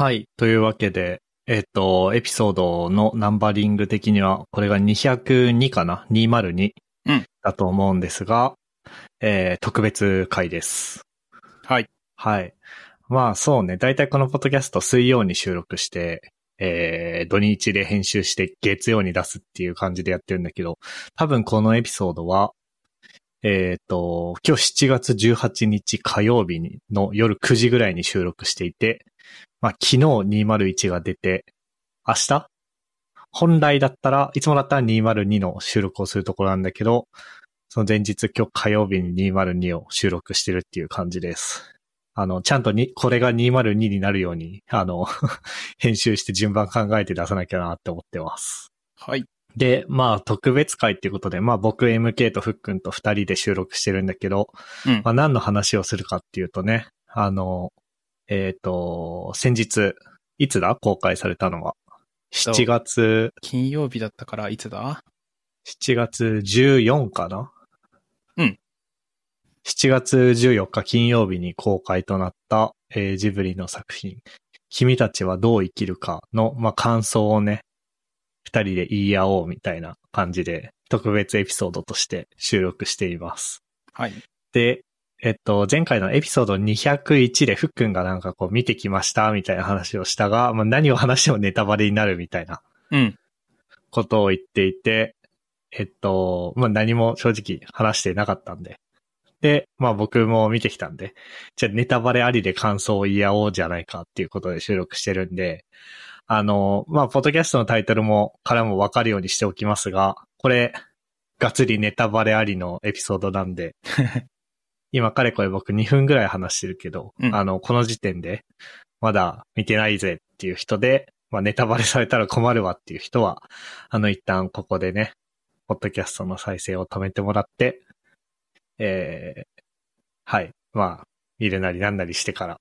はい。というわけで、えっ、と、エピソードのナンバリング的には、これが202かな ?202 うんだと思うんですが、えー特別回です。はい。はい。まあそうね、だいたいこのポッドキャスト水曜に収録して、えー土日で編集して月曜に出すっていう感じでやってるんだけど、多分このエピソードは、えっ、と、今日7月18日火曜日にの夜9時ぐらいに収録していて、まあ昨日201が出て、明日？本来だったら、いつもだったら202の収録をするところなんだけど、その前日今日火曜日に202を収録してるっていう感じです。あの、ちゃんとに、これが202になるように、あの、編集して順番考えて出さなきゃなって思ってます。はい。で、まあ、特別会っていうことで、まあ僕 MK とふっくんと二人で収録してるんだけど、うんまあ何の話をするかっていうとね、あの、えっ、と、先日、いつだ？公開されたのが。そう7月、金曜日だったからいつだ？7月14かな？うん。7月14日金曜日に公開となった、えージブリの作品、君たちはどう生きるかの、まあ、感想をね、二人で言い合おうみたいな感じで、特別エピソードとして収録しています。はい。で、えっと、前回のエピソード201でふっくんがなんかこう見てきましたみたいな話をしたが、まあ、何を話してもネタバレになるみたいなうん。ことを言っていて、えっと、まあ、何も正直話してなかったんで。で、まあ僕も見てきたんで、じゃあネタバレありで感想を言い合おうじゃないかっていうことで収録してるんで、あの、まあ、ポッドキャストのタイトルも、からもわかるようにしておきますが、これ、がっつりネタバレありのエピソードなんで、今かれこれ僕2分ぐらい話してるけど、うんあの、この時点で、まだ見てないぜっていう人で、まあ、ネタバレされたら困るわっていう人は、あの、一旦ここでね、ポッドキャストの再生を止めてもらって、えー、はい。まあ、見るなりなんなりしてから、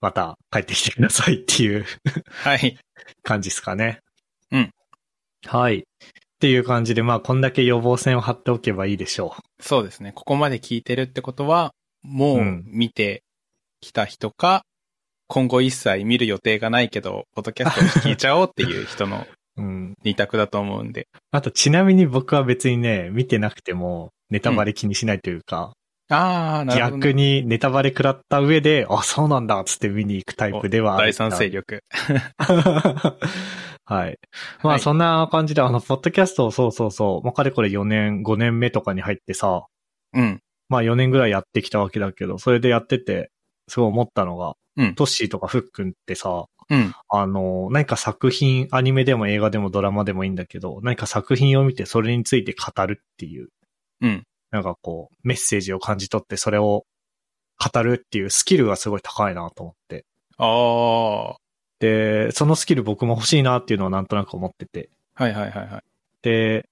また帰ってきてくださいっていうはい。感じですかね。うん。はい。っていう感じで、まあ、こんだけ予防線を張っておけばいいでしょそうですね。ここまで聞いてるってことは、もううん見てきた人か、今後一切見る予定がないけど、ポッドキャストを聞いちゃおうっていう人のう。うん。二択だと思うんで。あと、ちなみに僕は別にね、見てなくても、ネタバレ気にしないというか、ああ、なるほど、ね。逆にネタバレ食らった上で、あ、そうなんだ、つって見に行くタイプではある第三勢力。はい。まあ、はいそんな感じで、あの、ポッドキャスト、そうそうそう、まあ、かれこれ4年、5年目とかに入ってさ、うん。まあ4年ぐらいやってきたわけだけど、それでやってて、すごい思ったのが、うんトッシーとかフックンってさ、うん。あの、何か作品、アニメでも映画でもドラマでもいいんだけど、何か作品を見てそれについて語るっていう、うん。なんかこう、メッセージを感じ取ってそれを語るっていうスキルがすごい高いなと思って。ああ。で、そのスキル僕も欲しいなっていうのはなんとなく思ってて。はいはいはいはい。で、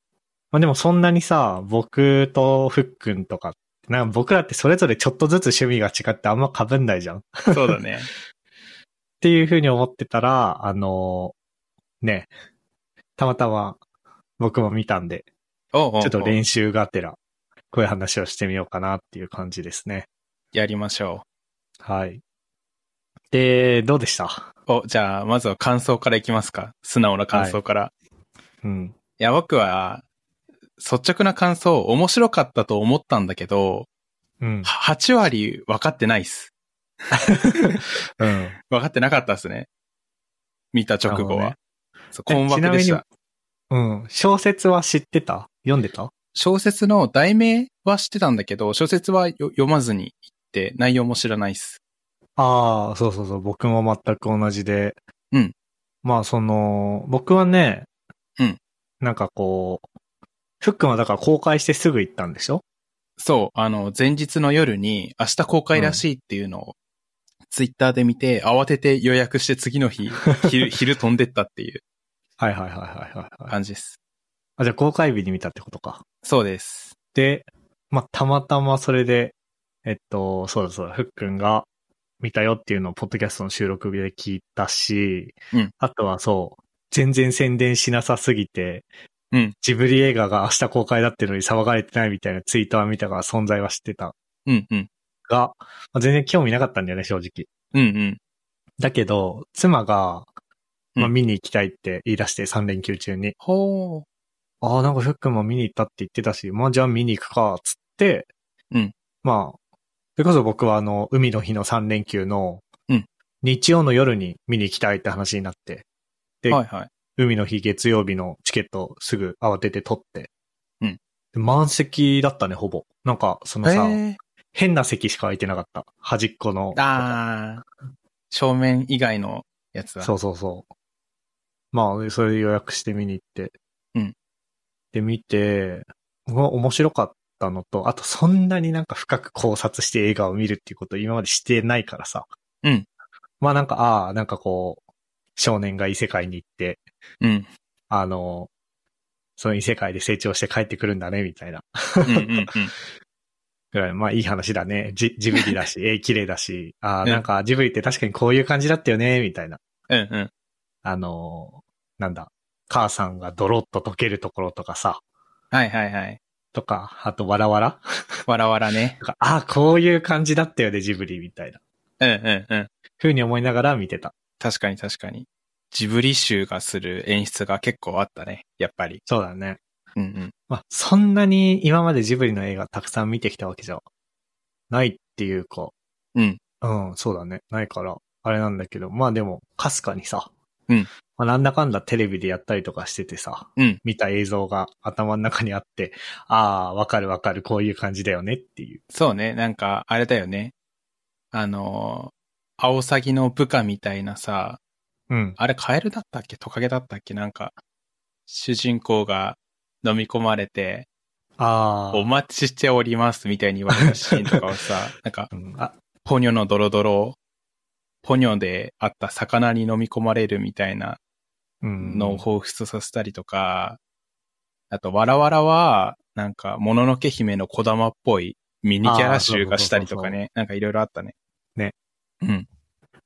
まあでもそんなにさ、僕とフックンとか、なんか僕らってそれぞれちょっとずつ趣味が違ってあんま被んないじゃん。っそうだね。ていうふうに思ってたら、あのね、たまたま僕も見たんで、おうおうおうちょっと練習がてら、こういう話をしてみようかなっていう感じですね。やりましょはい。で、どうでした？う。お、じゃあ、まずは感想からいきますか。素直な感想から。うん。いや、僕は、率直な感想、面白かったと思ったんだけど、うん。は8割分かってないっす。うん。分かってなかったっすね。見た直後は。なるそう困惑でした。うん。小説は知ってた？読んでた？小説の題名は知ってたんだけど、小説はよ読まずに行って、内容も知らないっす。ああ、そうそうそう。僕も全く同じで。うん。まあ、その、僕はね、うん。なんかこう、フックンはだから公開してすぐ行ったんでしょ？そう、あの、前日の夜に明日公開らしいっていうのを、ツイッターで見て、慌てて予約して次の日、昼、昼飛んでったっていうはいはいはいはいはい、はい。感じです。あ、じゃあ公開日に見たってことか。そうです。で、まあ、たまたまそれで、えっと、そうだそうだ、フックンが見たよっていうのをポッドキャストの収録日で聞いたし、うんあとはそう、全然宣伝しなさすぎて、うんジブリ映画が明日公開だっていうのに騒がれてないみたいなツイートは見たから存在は知ってたうんうん。が、まあ、全然興味なかったんだよね、正直。うんうん。だけど、妻が、まあ、うん見に行きたいって言い出して3連休中に。ほう。ああ、なんかふっくんも見に行ったって言ってたし、まあじゃあ見に行くか、つって、うん。まあ、それこそ僕はあの、海の日の3連休の、うん日曜の夜に見に行きたいって話になって、ではいはい。海の日月曜日のチケットすぐ慌てて取って。うんで満席だったね、ほぼ。なんか、そのさ。変な席しか空いてなかった。端っこの。ああ、正面以外のやつだ。そうそうそう。まあ、それで予約して見に行って。うん。で、見て、面白かったのと、あとそんなになんか深く考察して映画を見るっていうことを今までしてないからさ。うん。まあなんか、ああ、なんかこう、少年が異世界に行って、うん。あの、その異世界で成長して帰ってくるんだね、みたいな。うんうんうん。ぐらいまあいい話だね。ジジブリだし、絵綺麗だし、ああ、うんなんかジブリって確かにこういう感じだったよね、みたいな。うんうん。あの、なんだ、母さんがドロッと溶けるところとかさ、はいはいはい。とか、あとわらわら？わらわらね。ああ、こういう感じだったよね、ジブリみたいな。うんうんうん。ふうに思いながら見てた。確かに確かに。ジブリ集がする演出が結構あったね。やっぱり。そうだね。うんうん。まあ、そんなに今までジブリの映画たくさん見てきたわけじゃないっていうか、うん。うん、そうだね。ないから、あれなんだけど、まあでも、かすかにさ、うん。まあなんだかんだテレビでやったりとかしててさ、うん。見た映像が頭の中にあって、ああ、わかるわかる、こういう感じだよねっていう。そうね。なんか、あれだよね。あのー、アオサギの部下みたいなさ、うん。あれカエルだったっけ？トカゲだったっけ？なんか、主人公が飲み込まれて、ああ。お待ちしておりますみたいに言われるシーンとかをさ、なんか、うん、あ、ポニョのドロドロ、ポニョであった魚に飲み込まれるみたいなうん。のを彷彿とさせたりとか、あと、わらわらは、なんか、もののけ姫の小玉っぽいミニキャラ集がしたりとかね、なんかいろいろあったね。ね。うん。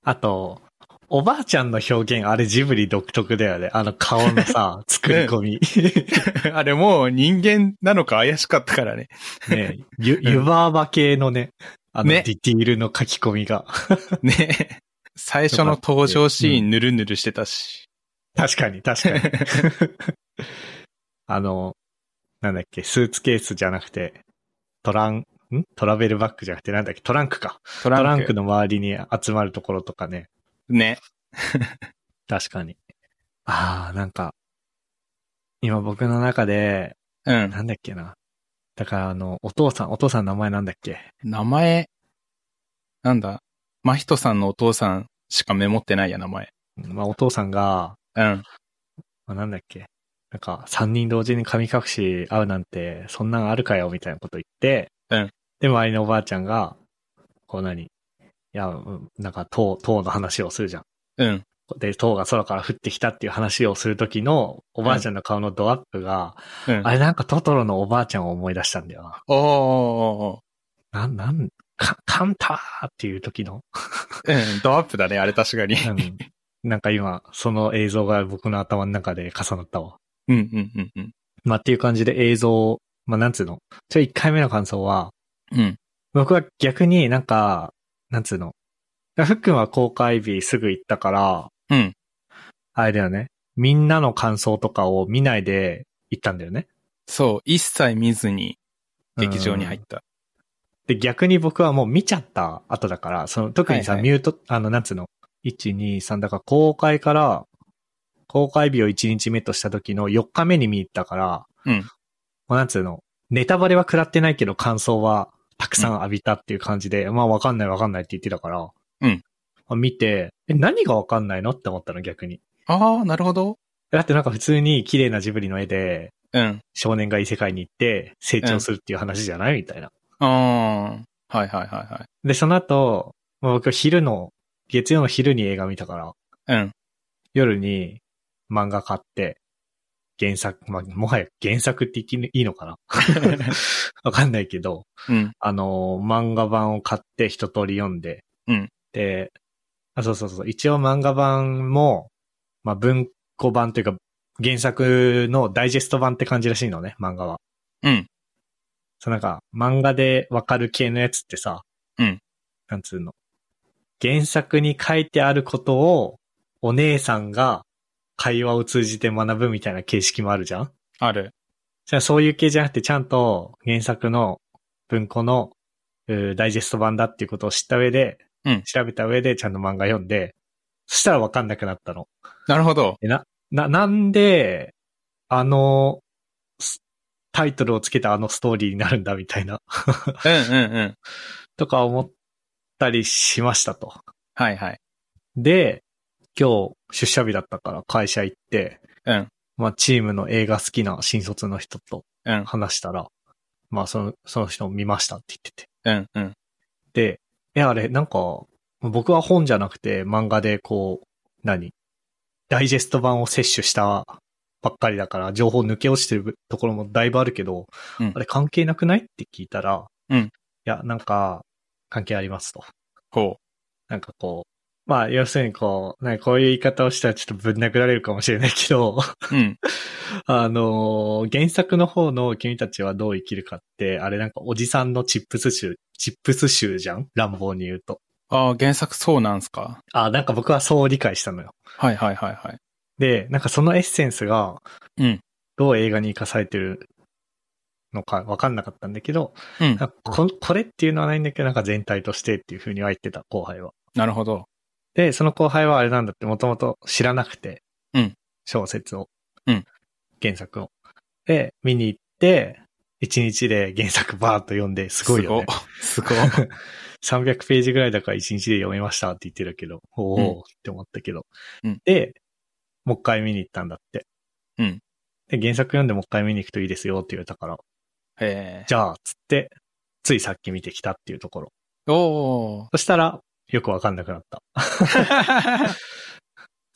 あと、おばあちゃんの表現、あれジブリ独特だよね。あの顔のさ、作り込み。あれもう人間なのか怪しかったからね。ねゆ、湯婆婆系のね、あの、ねディティールの書き込みが。ね。最初の登場シーンぬるぬるしてたし。確かに、確かに。あの、なんだっけ、スーツケースじゃなくて、トラン、ん？トラベルバッグじゃなくて、なんだっけ、トランクか。トトランクの周りに集まるところとかね。ね。確かに。ああ、なんか、今僕の中で、うん。なんだっけな。だからあの、お父さん、お父さんの名前なんだっけ？名前、なんだ？真人さんのお父さんしかメモってないや、名前。まあお父さんが、うん。まあ、なんだっけ。なんか、三人同時に神隠し会うなんて、そんなんあるかよ、みたいなこと言って、うん。で、周りのおばあちゃんが、こう何？いや、うんなんか、塔、塔の話をするじゃん。うん。で、塔が空から降ってきたっていう話をするときの、おばあちゃんの顔のドアップが、うん。あれなんかトトロのおばあちゃんを思い出したんだよな。おー。なん、なん、か、カンターっていう時の、うん。ドアップだね、あれ確かに。うん、なんか今、その映像が僕の頭の中で重なったわ。うん、うん、うん、うん。まあ、っていう感じで映像、まあ、なんつうの？ちょ、一回目の感想は、うん。僕は逆になんか、なんつうの？ふっくんは公開日すぐ行ったから、うん。あれだよね。みんなの感想とかを見ないで行ったんだよね。そう、一切見ずに劇場に入った。で、逆に僕はもう見ちゃった後だから、その、特にさ、はいはいミュート、あの、なんつうの？1、2、3、だから公開から、公開日を1日目とした時の4日目に見に行ったから、うん。もうなんつうの？ネタバレは食らってないけど感想はたくさん浴びたっていう感じで、まあわかんないわかんないって言ってたから、うん。まあ見て、え、何がわかんないのって思ったの？逆に。ああ、なるほど。だってなんか普通に綺麗なジブリの絵で、うん。少年が異世界に行って成長するっていう話じゃない？みたいな。ああ、はいはいはいはい。で、その後、まあ僕は昼の、月曜の昼に映画見たから、うん。夜に漫画買って、原作、まあ、もはや原作っていいのかな？わかんないけど、うん。あの、漫画版を買って一通り読んで、うん。で、あ、そうそうそう、一応漫画版も、まあ、文庫版というか、原作のダイジェスト版って感じらしいのね、漫画は。うん。そうなんか、漫画でわかる系のやつってさ、うん。なんつうの？原作に書いてあることをお姉さんが会話を通じて学ぶみたいな形式もあるじゃん？ある。じゃあそういう系じゃなくてちゃんと原作の文庫のダイジェスト版だっていうことを知った上で、うん調べた上でちゃんと漫画読んで、そしたらわかんなくなったの。なるほど。えな、な、なんで、あの、すタイトルをつけたあのストーリーになるんだみたいな、うんうんうん。とか思ったりしましたと。はいはい。で、今日出社日だったから会社行って、うん。まあチームの映画好きな新卒の人とうん。話したら、まあその、その人見ましたって言ってて。うんうん。で、え、あれ、なんか、僕は本じゃなくて漫画でこう、何？ダイジェスト版を摂取したばっかりだから、情報抜け落ちてるところもだいぶあるけど、うんあれ関係なくない？って聞いたら、うんいや、なんか、関係ありますと。ほなんかこう、まあ、要するにこう、ね、こういう言い方をしたらちょっとぶん殴られるかもしれないけど、う。うん。あのー原作の方の君たちはどう生きるかって、あれなんかおじさんのチップス集、チップス集じゃん？乱暴に言うと。ああ、原作そうなんすか？あ、なんか僕はそう理解したのよ。はいはいはいはい。で、なんかそのエッセンスが、うんどう映画に生かされてるのかわかんなかったんだけど、うんここれっていうのはないんだけど、なんか全体としてっていう風には言ってた、後輩は。なるほど。で、その後輩はあれなんだって、もともと知らなくて、うん小説を。うん原作を。で、見に行って、一日で原作バーッと読んで、すごいよね。すごい。300 ページぐらいだから一日で読めましたって言ってるけど、おうんおって思ったけど。うんで、もう一回見に行ったんだって。うんで、原作読んでもう一回見に行くといいですよって言われたから、へえ。じゃあ、つって、ついさっき見てきたっていうところ。おー。そしたら、よくわかんなくなった。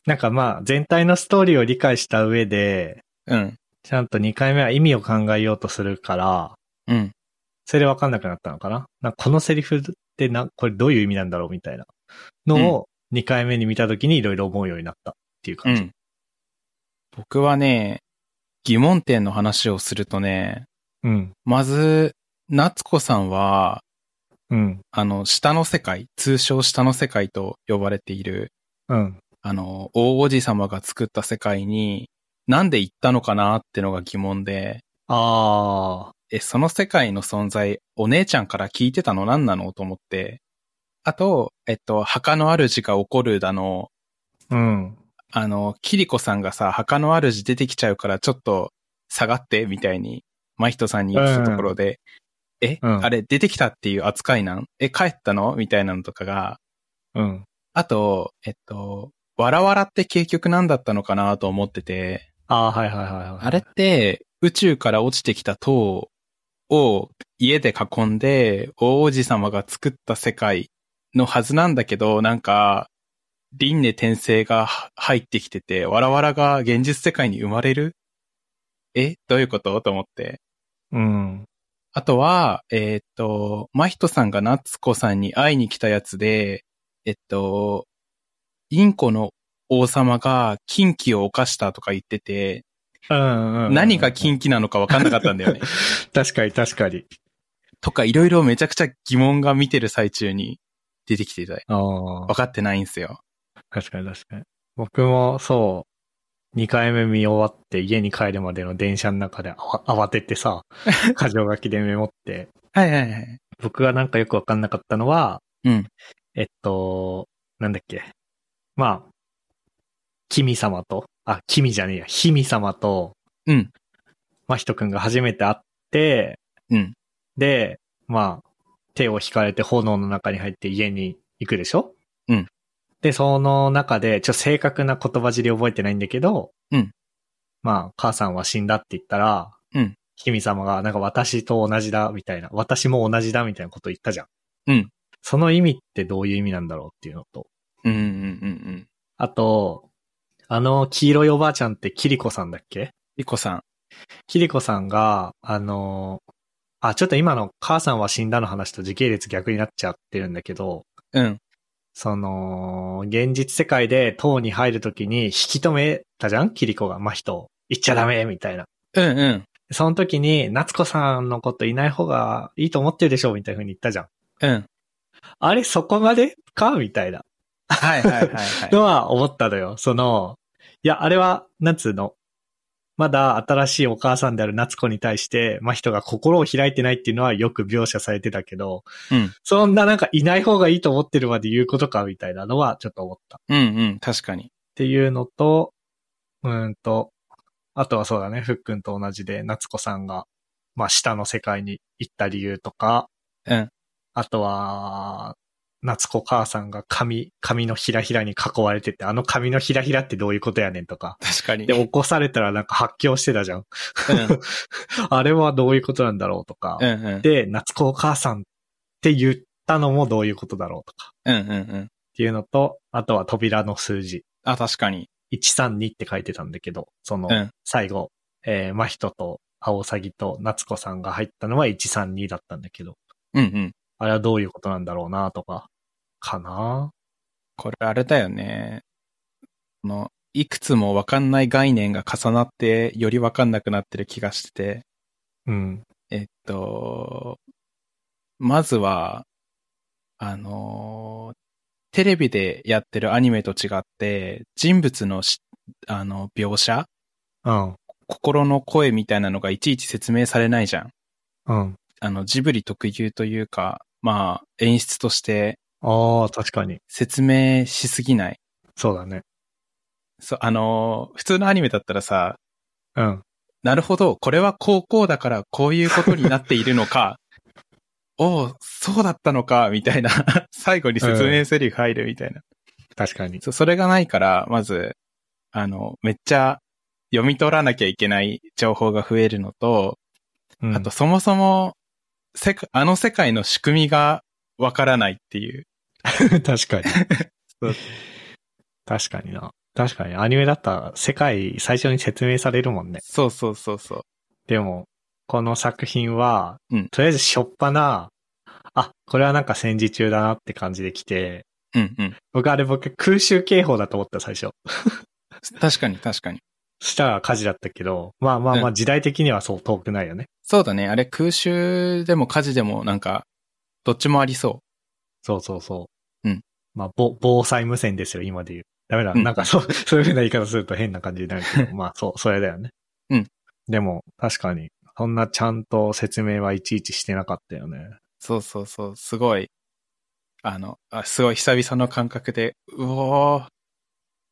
なんかまあ、全体のストーリーを理解した上で、うん。ちゃんと2回目は意味を考えようとするから、うん。それでわかんなくなったのかななんかこのセリフってな、これどういう意味なんだろうみたいなのを2回目に見たときにいろいろ思うようになったっていうう感じ。ん。僕はね、疑問点の話をするとね、うん。まず、夏子さんは、うん。あの、下の世界、通称下の世界と呼ばれている、うん。あの、大王子様が作った世界に、なんで行ったのかなってのが疑問で、あえ、その世界の存在、お姉ちゃんから聞いてたの？何なの？と思って、あと、えっと、墓の主が起こるだの、ー。うん。あの、キリコさんがさ、墓の主出てきちゃうからちょっと下がって、みたいに、マヒトさんに言ってたところで、え、うんあれ出てきたっていう扱いなん？え、帰ったの？みたいなのとかが、うん。あと、えっと、わらわらって結局何だったのかなと思ってて、ああ、はいはいはいはい。あれって宇宙から落ちてきた塔を家で囲んで大王子様が作った世界のはずなんだけど、なんか、輪廻転生が入ってきてて、わらわらが現実世界に生まれる？え？どういうこと？と思って。うん。あとは、えーっと、マヒトさんが夏子さんに会いに来たやつで、えっと、インコの王様が禁忌を犯したとか言ってて、うんうん。何が禁忌なのか分かんなかったんだよね。確かに確かに。とかいろいろめちゃくちゃ疑問が見てる最中に出てきてた。分。かってないんすよ。確かに確かに。僕もそう、2回目見終わって家に帰るまでの電車の中で慌ててさ、箇条書きでメモって、はいはいはい。僕がなんかよくわかんなかったのは、うん。えっと、なんだっけ。まあ、君様と、あ、君じゃねえや、姫様と、うん。まひとくんが初めて会って、うん。で、まあ、手を引かれて炎の中に入って家に行くでしょ？うん。で、その中で、ちょっと正確な言葉尻覚えてないんだけど、うん。まあ、母さんは死んだって言ったら、うん。君様が、なんか私と同じだ、みたいな、私も同じだ、みたいなこと言ったじゃん。うん。その意味ってどういう意味なんだろうっていうのと、うんうんうん。あと、あの、黄色いおばあちゃんってキリコさんだっけ？リコさん。キリコさんが、あの、あ、ちょっと今の母さんは死んだの話と時系列逆になっちゃってるんだけど、うん。その、現実世界で塔に入るときに引き止めたじゃん？キリコが、真人。行っちゃダメみたいな。うんうん。その時に、夏子さんのこといない方がいいと思ってるでしょみたいな風に言ったじゃん。うん。あれ、そこまでか？みたいなはいはいはいはい。のは思ったのよ。その、いや、あれは、なんつうの？まだ新しいお母さんである夏子に対して、真人が心を開いてないっていうのはよく描写されてたけど、うん。そんななんかいない方がいいと思ってるまで言うことかみたいなのはちょっと思った。っうんうん、確かに。ていうのと、うーんと、あとはそうだね、ふっくんと同じで、夏子さんが、まあ下の世界に行った理由とか、うん。あとは、夏子母さんが髪、髪のひらひらに囲われてて、あの髪のひらひらってどういうことやねんとか。確かに。で、起こされたらなんか発狂してたじゃん。あれはどういうことなんだろうとか。うん。うんうん。で、夏子お母さんって言ったのもどういうことだろうとか。うんうんうん。っていうのと、あとは扉の数字。あ、確かに。132って書いてたんだけど、そのうん、最後、えー、真人と青サと夏子さんが入ったのは132だったんだけど、うんうん。あれはどういうことなんだろうなとか、かな？これあれだよね。この、いくつもわかんない概念が重なって、よりわかんなくなってる気がしてて、うん。えっと、まずは、あの、テレビでやってるアニメと違って、人物のし、あの、描写？うん。心の声みたいなのがいちいち説明されないじゃん。うん。あの、ジブリ特有というか、まあ、演出としてああ、確かに。説明しすぎない。そうだね。そう、あの、普通のアニメだったらさ、うん。なるほど、これは高校だからこういうことになっているのか、おう、そうだったのか、みたいな、最後に説明セリフ入るみたいな。確かに。そうそれがないから、まず、あの、めっちゃ読み取らなきゃいけない情報が増えるのと、うんあと、そもそも、世界、あの世界の仕組みがわからないっていう。確かに。確かにな。確かに。アニメだったら世界最初に説明されるもんね。そうそうそうそう。でも、この作品は、うんとりあえずしょっぱな、あ、これはなんか戦時中だなって感じで来て、うんうん。僕あれ僕空襲警報だと思った最初。確かに確かに。そしたら火事だったけど、まあまあまあう時代的にはそう遠くないよね。そうだね。あれ空襲でも火事でもなんか、どっちもありそそうそうそう。うん。まあ、ぼ防災無線ですよ、今で言う。ダメだ。うんなんかそう、そういう風な言い方すると変な感じになるけど、まあそう、それだよね。うん。でも、確かに、そんなちゃんと説明はいちいちしてなかったよね。う。そうそうそう。すごい、あの、あすごい久々の感覚で、うおー、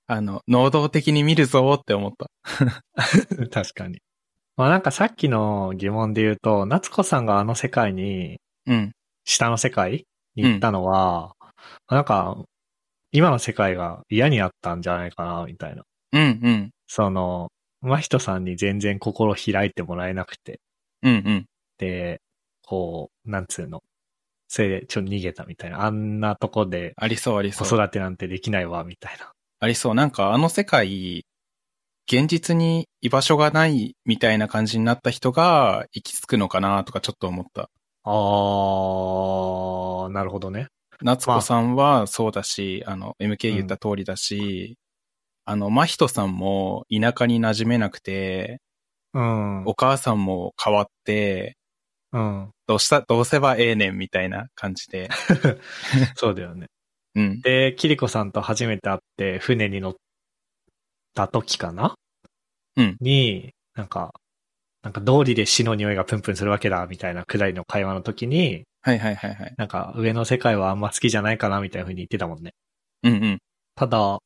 あの、能動的に見るぞーって思った。確かに。まあなんかさっきの疑問で言うと、夏子さんがあの世界に、うん。下の世界に行ったのは、なんか、今の世界が嫌になったんじゃないかな、みたいな。うんうん。その、真人さんに全然心開いてもらえなくて、うんうん。で、こう、なんつうの。それでちょっと逃げたみたいな。あんなとこでありそうありそう。子育てなんてできないわ、みたいな。ありそう。なんかあの世界、現実に居場所がないみたいな感じになった人が行き着くのかなとかちょっと思った。あー、なるほどね。夏子さんはそうだし、あの、MK 言った通りだし、あの、真人さんも田舎に馴染めなくて、うん。お母さんも変わって、うん。どうした、どうせばええねんみたいな感じで。そうだよね。うん。で、キリコさんと初めて会って船に乗った時かな？うんに、なんか、なんか道理で死の匂いがプンプンするわけだ、みたいなくらいの会話の時に、はいはいはいはい。なんか上の世界はあんま好きじゃないかな、みたいな風に言ってたもんね。うんうん。ただ、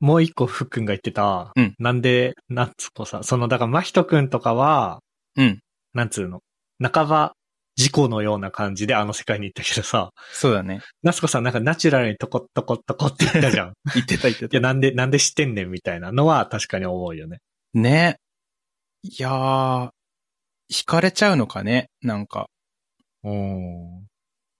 もう一個ふっくんが言ってた、うんなんで、なんつこさ、その、だから真人くんとかは、うん。なんつうの、半ば事故のような感じであの世界に行ったけどさ、そうだね。夏子さんなんかナチュラルにトコットコットコって言ったじゃん。言ってた言っていや、た。なんで、なんで知ってんねんみたいなのは確かに思うよね。ね。いやー、惹かれちゃうのかね？なんか。うん。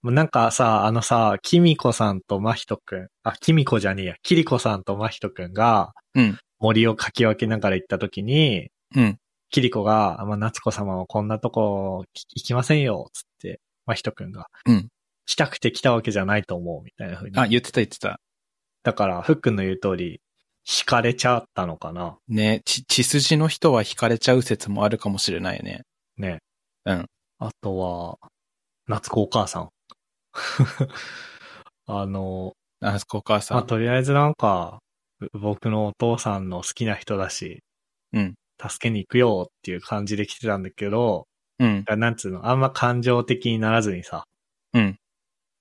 なんかさ、あのさ、キミコさんと真人くん、あ、キミコじゃねえや、キリコさんと真人くんがうん。森をかき分けながら行った時に、うん。キリコが、まあ、夏子様はこんなとこ行きませんよ、つって、真人くんが。うん。来たくて来たわけじゃないと思う、みたいな風に。あ、言ってた言ってた。だから、ふっくんの言う通り、惹かれちゃったのかな。ね、ち、血筋の人は惹かれちゃう説もあるかもしれないね。ね。うん。あとは、夏子お母さん。あの、あそこお母さん。まあ、とりあえずなんか、う僕のお父さんの好きな人だし、うん。助けに行くよっていう感じで来てたんだけど、うん。なんつうの、あんま感情的にならずにさ、うん。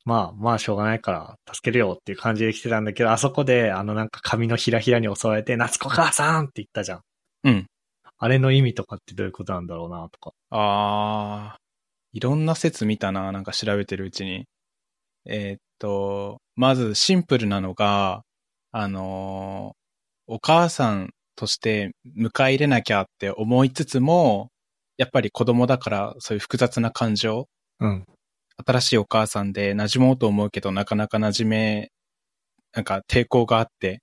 まあまあしょうがないから助けるよっていう感じで来てたんだけど、あそこであのなんか髪のひらひらに襲われて、夏子母さんって言ったじゃん。うん。あれの意味とかってどういうことなんだろうなとか。あー、いろんな説見たな、なんか調べてるうちに。えーっと、まずシンプルなのが、あのーお母さんとして迎え入れなきゃって思いつつも、やっぱり子供だからそういう複雑な感情、うん。新しいお母さんで馴染もうと思うけどなかなか馴染め、なんか抵抗があって、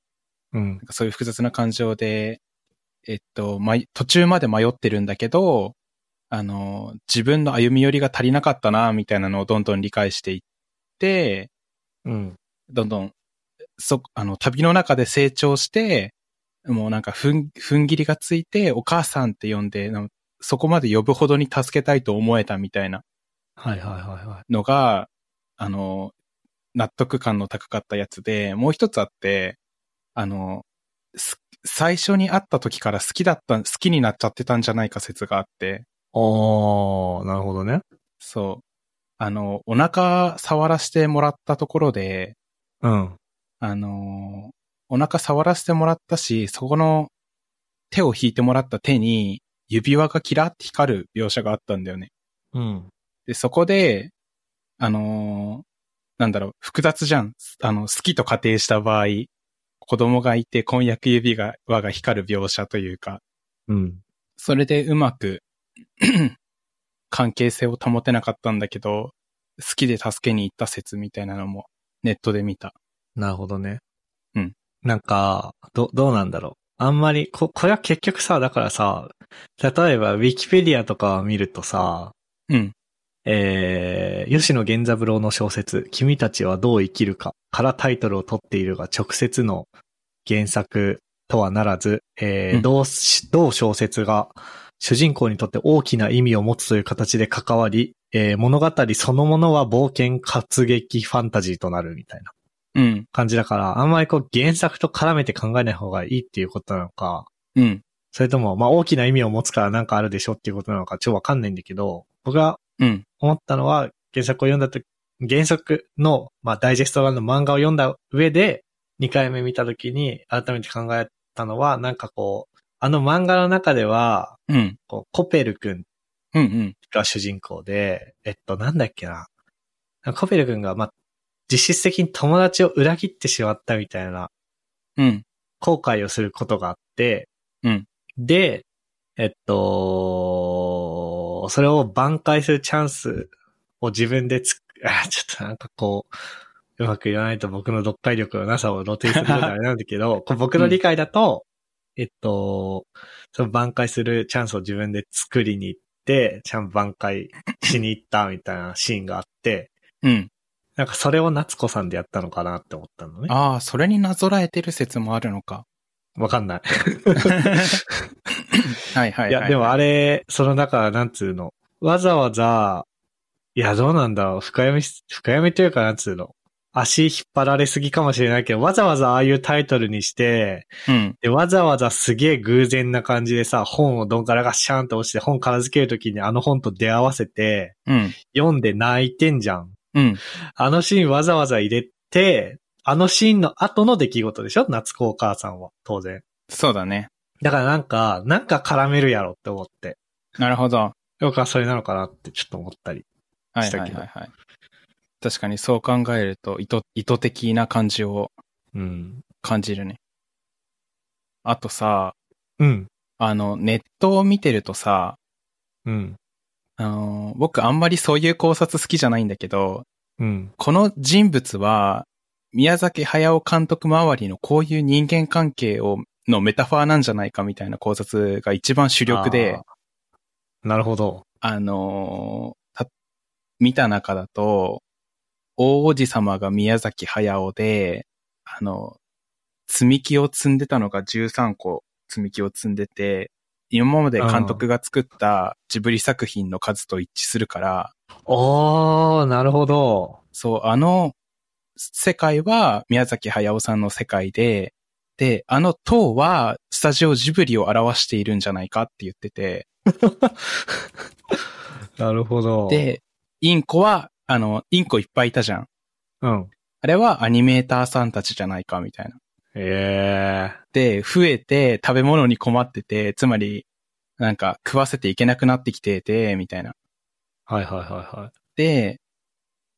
うんそういう複雑な感情で、えっと、ま、途中まで迷ってるんだけど、あの、自分の歩み寄りが足りなかったな、みたいなのをどんどん理解していって、うん。どんどん、そ、あの、旅の中で成長して、もうなんか、ふん、踏ん切りがついて、お母さんって呼んで、そこまで呼ぶほどに助けたいと思えたみたいなはいはいはいはい。のが、あの、納得感の高かったやつで、もう一つあって、あの、す最初に会った時から好きだった、好きになっちゃってたんじゃないか説があって、おー、なるほどね。そう。あの、お腹触らせてもらったところで、うん。あの、お腹触らせてもらったし、そこの手を引いてもらった手に指輪がキラって光る描写があったんだよね。うん。で、そこで、あのーなんだろう、複雑じゃん。あの、好きと仮定した場合、子供がいて婚約指輪が光る描写というか、うん。それでうまく 関係性を保てなかったんだけど、好きで助けに行った説みたいなのもネットで見た。なるほどね。うん。なんか、ど、どうなんだろう。あんまり、こ、これは結局さ、だからさ、例えば、ウィキペディアとかを見るとさ、うん。えー、吉野源三郎の小説、君たちはどう生きるかからタイトルを取っているが、直接の原作とはならず、えーうん同し同小説が主人公にとって大きな意味を持つという形で関わり、えー物語そのものは冒険活劇ファンタジーとなるみたいなうん。感じだから、あんまりこう原作と絡めて考えない方がいいっていうことなのか、うん。それとも、まあ大きな意味を持つからなんかあるでしょっていうことなのか、ちょっとわかんないんだけど、僕がうん。思ったのは、原作を読んだと原作の、まあ、ダイジェスト版の漫画を読んだ上で、2回目見たときに、改めて考えたのは、なんかこう、あの漫画の中では、うん。こうコペル君うん。うん。が主人公で、えっと、なんだっけな。コペル君が、まあ、実質的に友達を裏切ってしまったみたいなうん。後悔をすることがあって、うんで、えっと、それを挽回するチャンスを自分でつく、あちょっとなんかこう、うまく言わないと僕の読解力のなさを露呈するようであれなんだけど、僕の理解だと、えっと、その挽回するチャンスを自分で作りに行って、ちゃんと挽回しに行ったみたいなシーンがあって、うん。なんかそれを夏子さんでやったのかなって思ったのね。ああ、それになぞらえてる説もあるのか。わかんない。はいはいはい。いや、でもあれ、その、だから、なんつうの。わざわざ、いや、どうなんだろう。深読みし、深読みというか、なんつうの。足引っ張られすぎかもしれないけど、わざわざああいうタイトルにして、うん。で、わざわざすげえ偶然な感じでさ、本をどんからがシャーンと落ちて、本片付けるときにあの本と出会わせて、うん。読んで泣いてんじゃん。うん。あのシーンわざわざ入れて、あのシーンの後の出来事でしょ？夏子お母さんは、当然。そうだね。だからなんか、なんか絡めるやろって思って。なるほど。僕はそれなのかなってちょっと思ったり。はいしたけどはいはいはい。確かにそう考えると、意図、意図的な感じをうん。感じるね。あとさ、うん。あの、ネットを見てるとさ、うん。あのー僕あんまりそういう考察好きじゃないんだけど、うん。この人物は、宮崎駿監督周りのこういう人間関係を、のメタファーなんじゃないかみたいな考察が一番主力で。なるほど。あのーた、見た中だと、大王子様が宮崎駿で、あの、積み木を積んでたのが13個積み木を積んでて、今まで監督が作ったジブリ作品の数と一致するから、おー、なるほど。そう、あの、世界は宮崎駿さんの世界で、で、あの塔はスタジオジブリを表しているんじゃないかって言ってて、なるほど。、で、インコは、あの、インコいっぱいいたじゃん。うん。あれはアニメーターさんたちじゃないかみたいな。ええで、増えて食べ物に困ってて、つまり、なんか食わせていけなくなってきてて、みたいな。はいはいはいはい。で、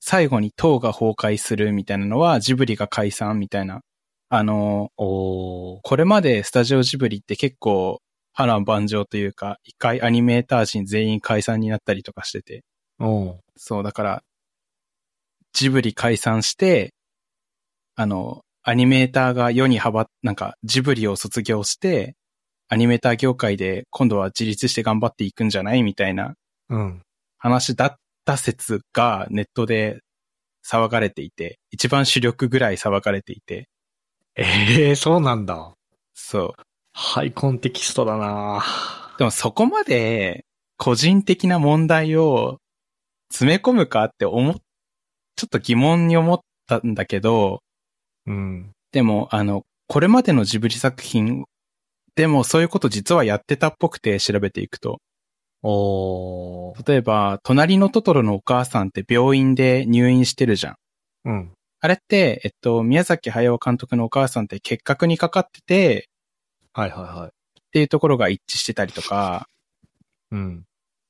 最後に塔が崩壊するみたいなのはジブリが解散みたいな。あの。これまでスタジオジブリって結構波乱万丈というか、一回アニメーター陣全員解散になったりとかしてて。そう、だから、ジブリ解散して、あの、アニメーターが世に幅、なんか、ジブリを卒業して、アニメーター業界で今度は自立して頑張っていくんじゃないみたいなうん。話だった説がネットで騒がれていて、一番主力ぐらい騒がれていて、ええそうなんだ。そう。ハイコンテキストだなでもそこまで個人的な問題を詰め込むかって思っ、ちょっと疑問に思ったんだけど、うん。でも、あの、これまでのジブリ作品でもそういうこと実はやってたっぽくて調べていくと。おー。例えば、隣のトトロのお母さんって病院で入院してるじゃん。うん。あれって、えっと、宮崎駿監督のお母さんって結核にかかってて、はいはいはい。っていうところが一致してたりとか、うん。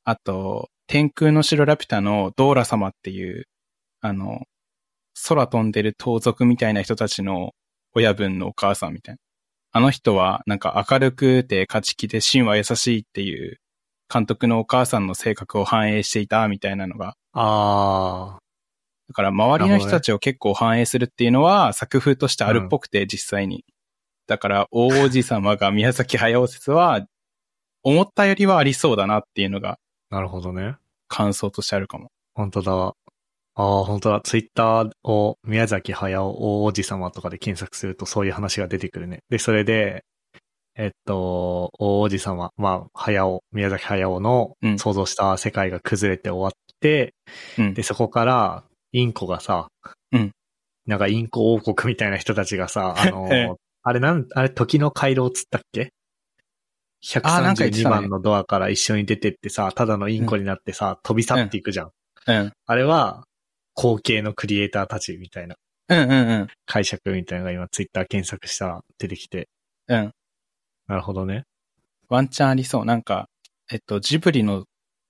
あと、天空の城ラピュタのドーラ様っていう、あの、空飛んでる盗賊みたいな人たちの親分のお母さんみたいな。あの人はなんか明るくて勝ち気で芯は優しいっていう監督のお母さんの性格を反映していたみたいなのが。あだから周りの人たちを結構反映するっていうのは作風としてあるっぽくて実際に。だから大王子様が宮崎駿説は思ったよりはありそうだなっていうのがー。なるほどね。感想としてあるかも。本当だ。ああ、本当だ。ツイッターを宮崎駿大王子様とかで検索するとそういう話が出てくるね。で、それで、えっと、大王子様、まあ、駿、宮崎駿のうん想像した世界が崩れて終わって、うんで、そこから、インコがさ、うんなんかインコ王国みたいな人たちがさ、あのええ、あれなん、あれ時の回廊つったっけ？あなんか言って ?132 たね番のドアから一緒に出てってさ、ただのインコになってさ、飛び去っていくじゃん。うん。あれは、後継のクリエイターたちみたいなうんうんうん。解釈みたいなのが今ツイッター検索したら出てきて。うん。なるほどね。ワンチャンありそう。なんか、えっと、ジブリの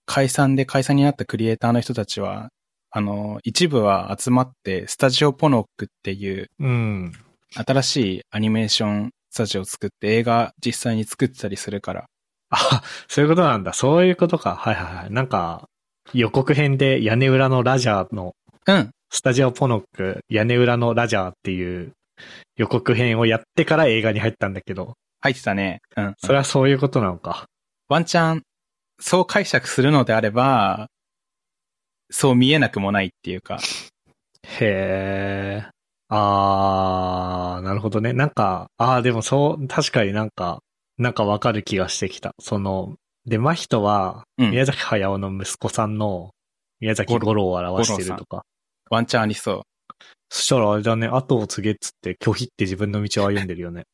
解散で解散になったクリエイターの人たちは、あの、一部は集まって、スタジオポノックっていううん。新しいアニメーションスタジオを作って映画実際に作ってたりするから。あ、そういうことなんだ。そういうことか。はいはいはい。なんか、予告編で屋根裏のラジャーの、うん。スタジオポノック屋根裏のラジャーっていう予告編をやってから映画に入ったんだけど、入ってたね。うん。それはそういうことなのか。ワンチャン、そう解釈するのであれば、そう見えなくもないっていうか。へー。あー、なるほどね。なんか、あーでもそう、確かになんか、なんかわかる気がしてきた。その、で、真人は、うん。宮崎駿の息子さんの宮崎五郎を表してるとか。ワンチャンありそう。そしたらあれだね、後を継げっつって拒否って自分の道を歩んでるよね。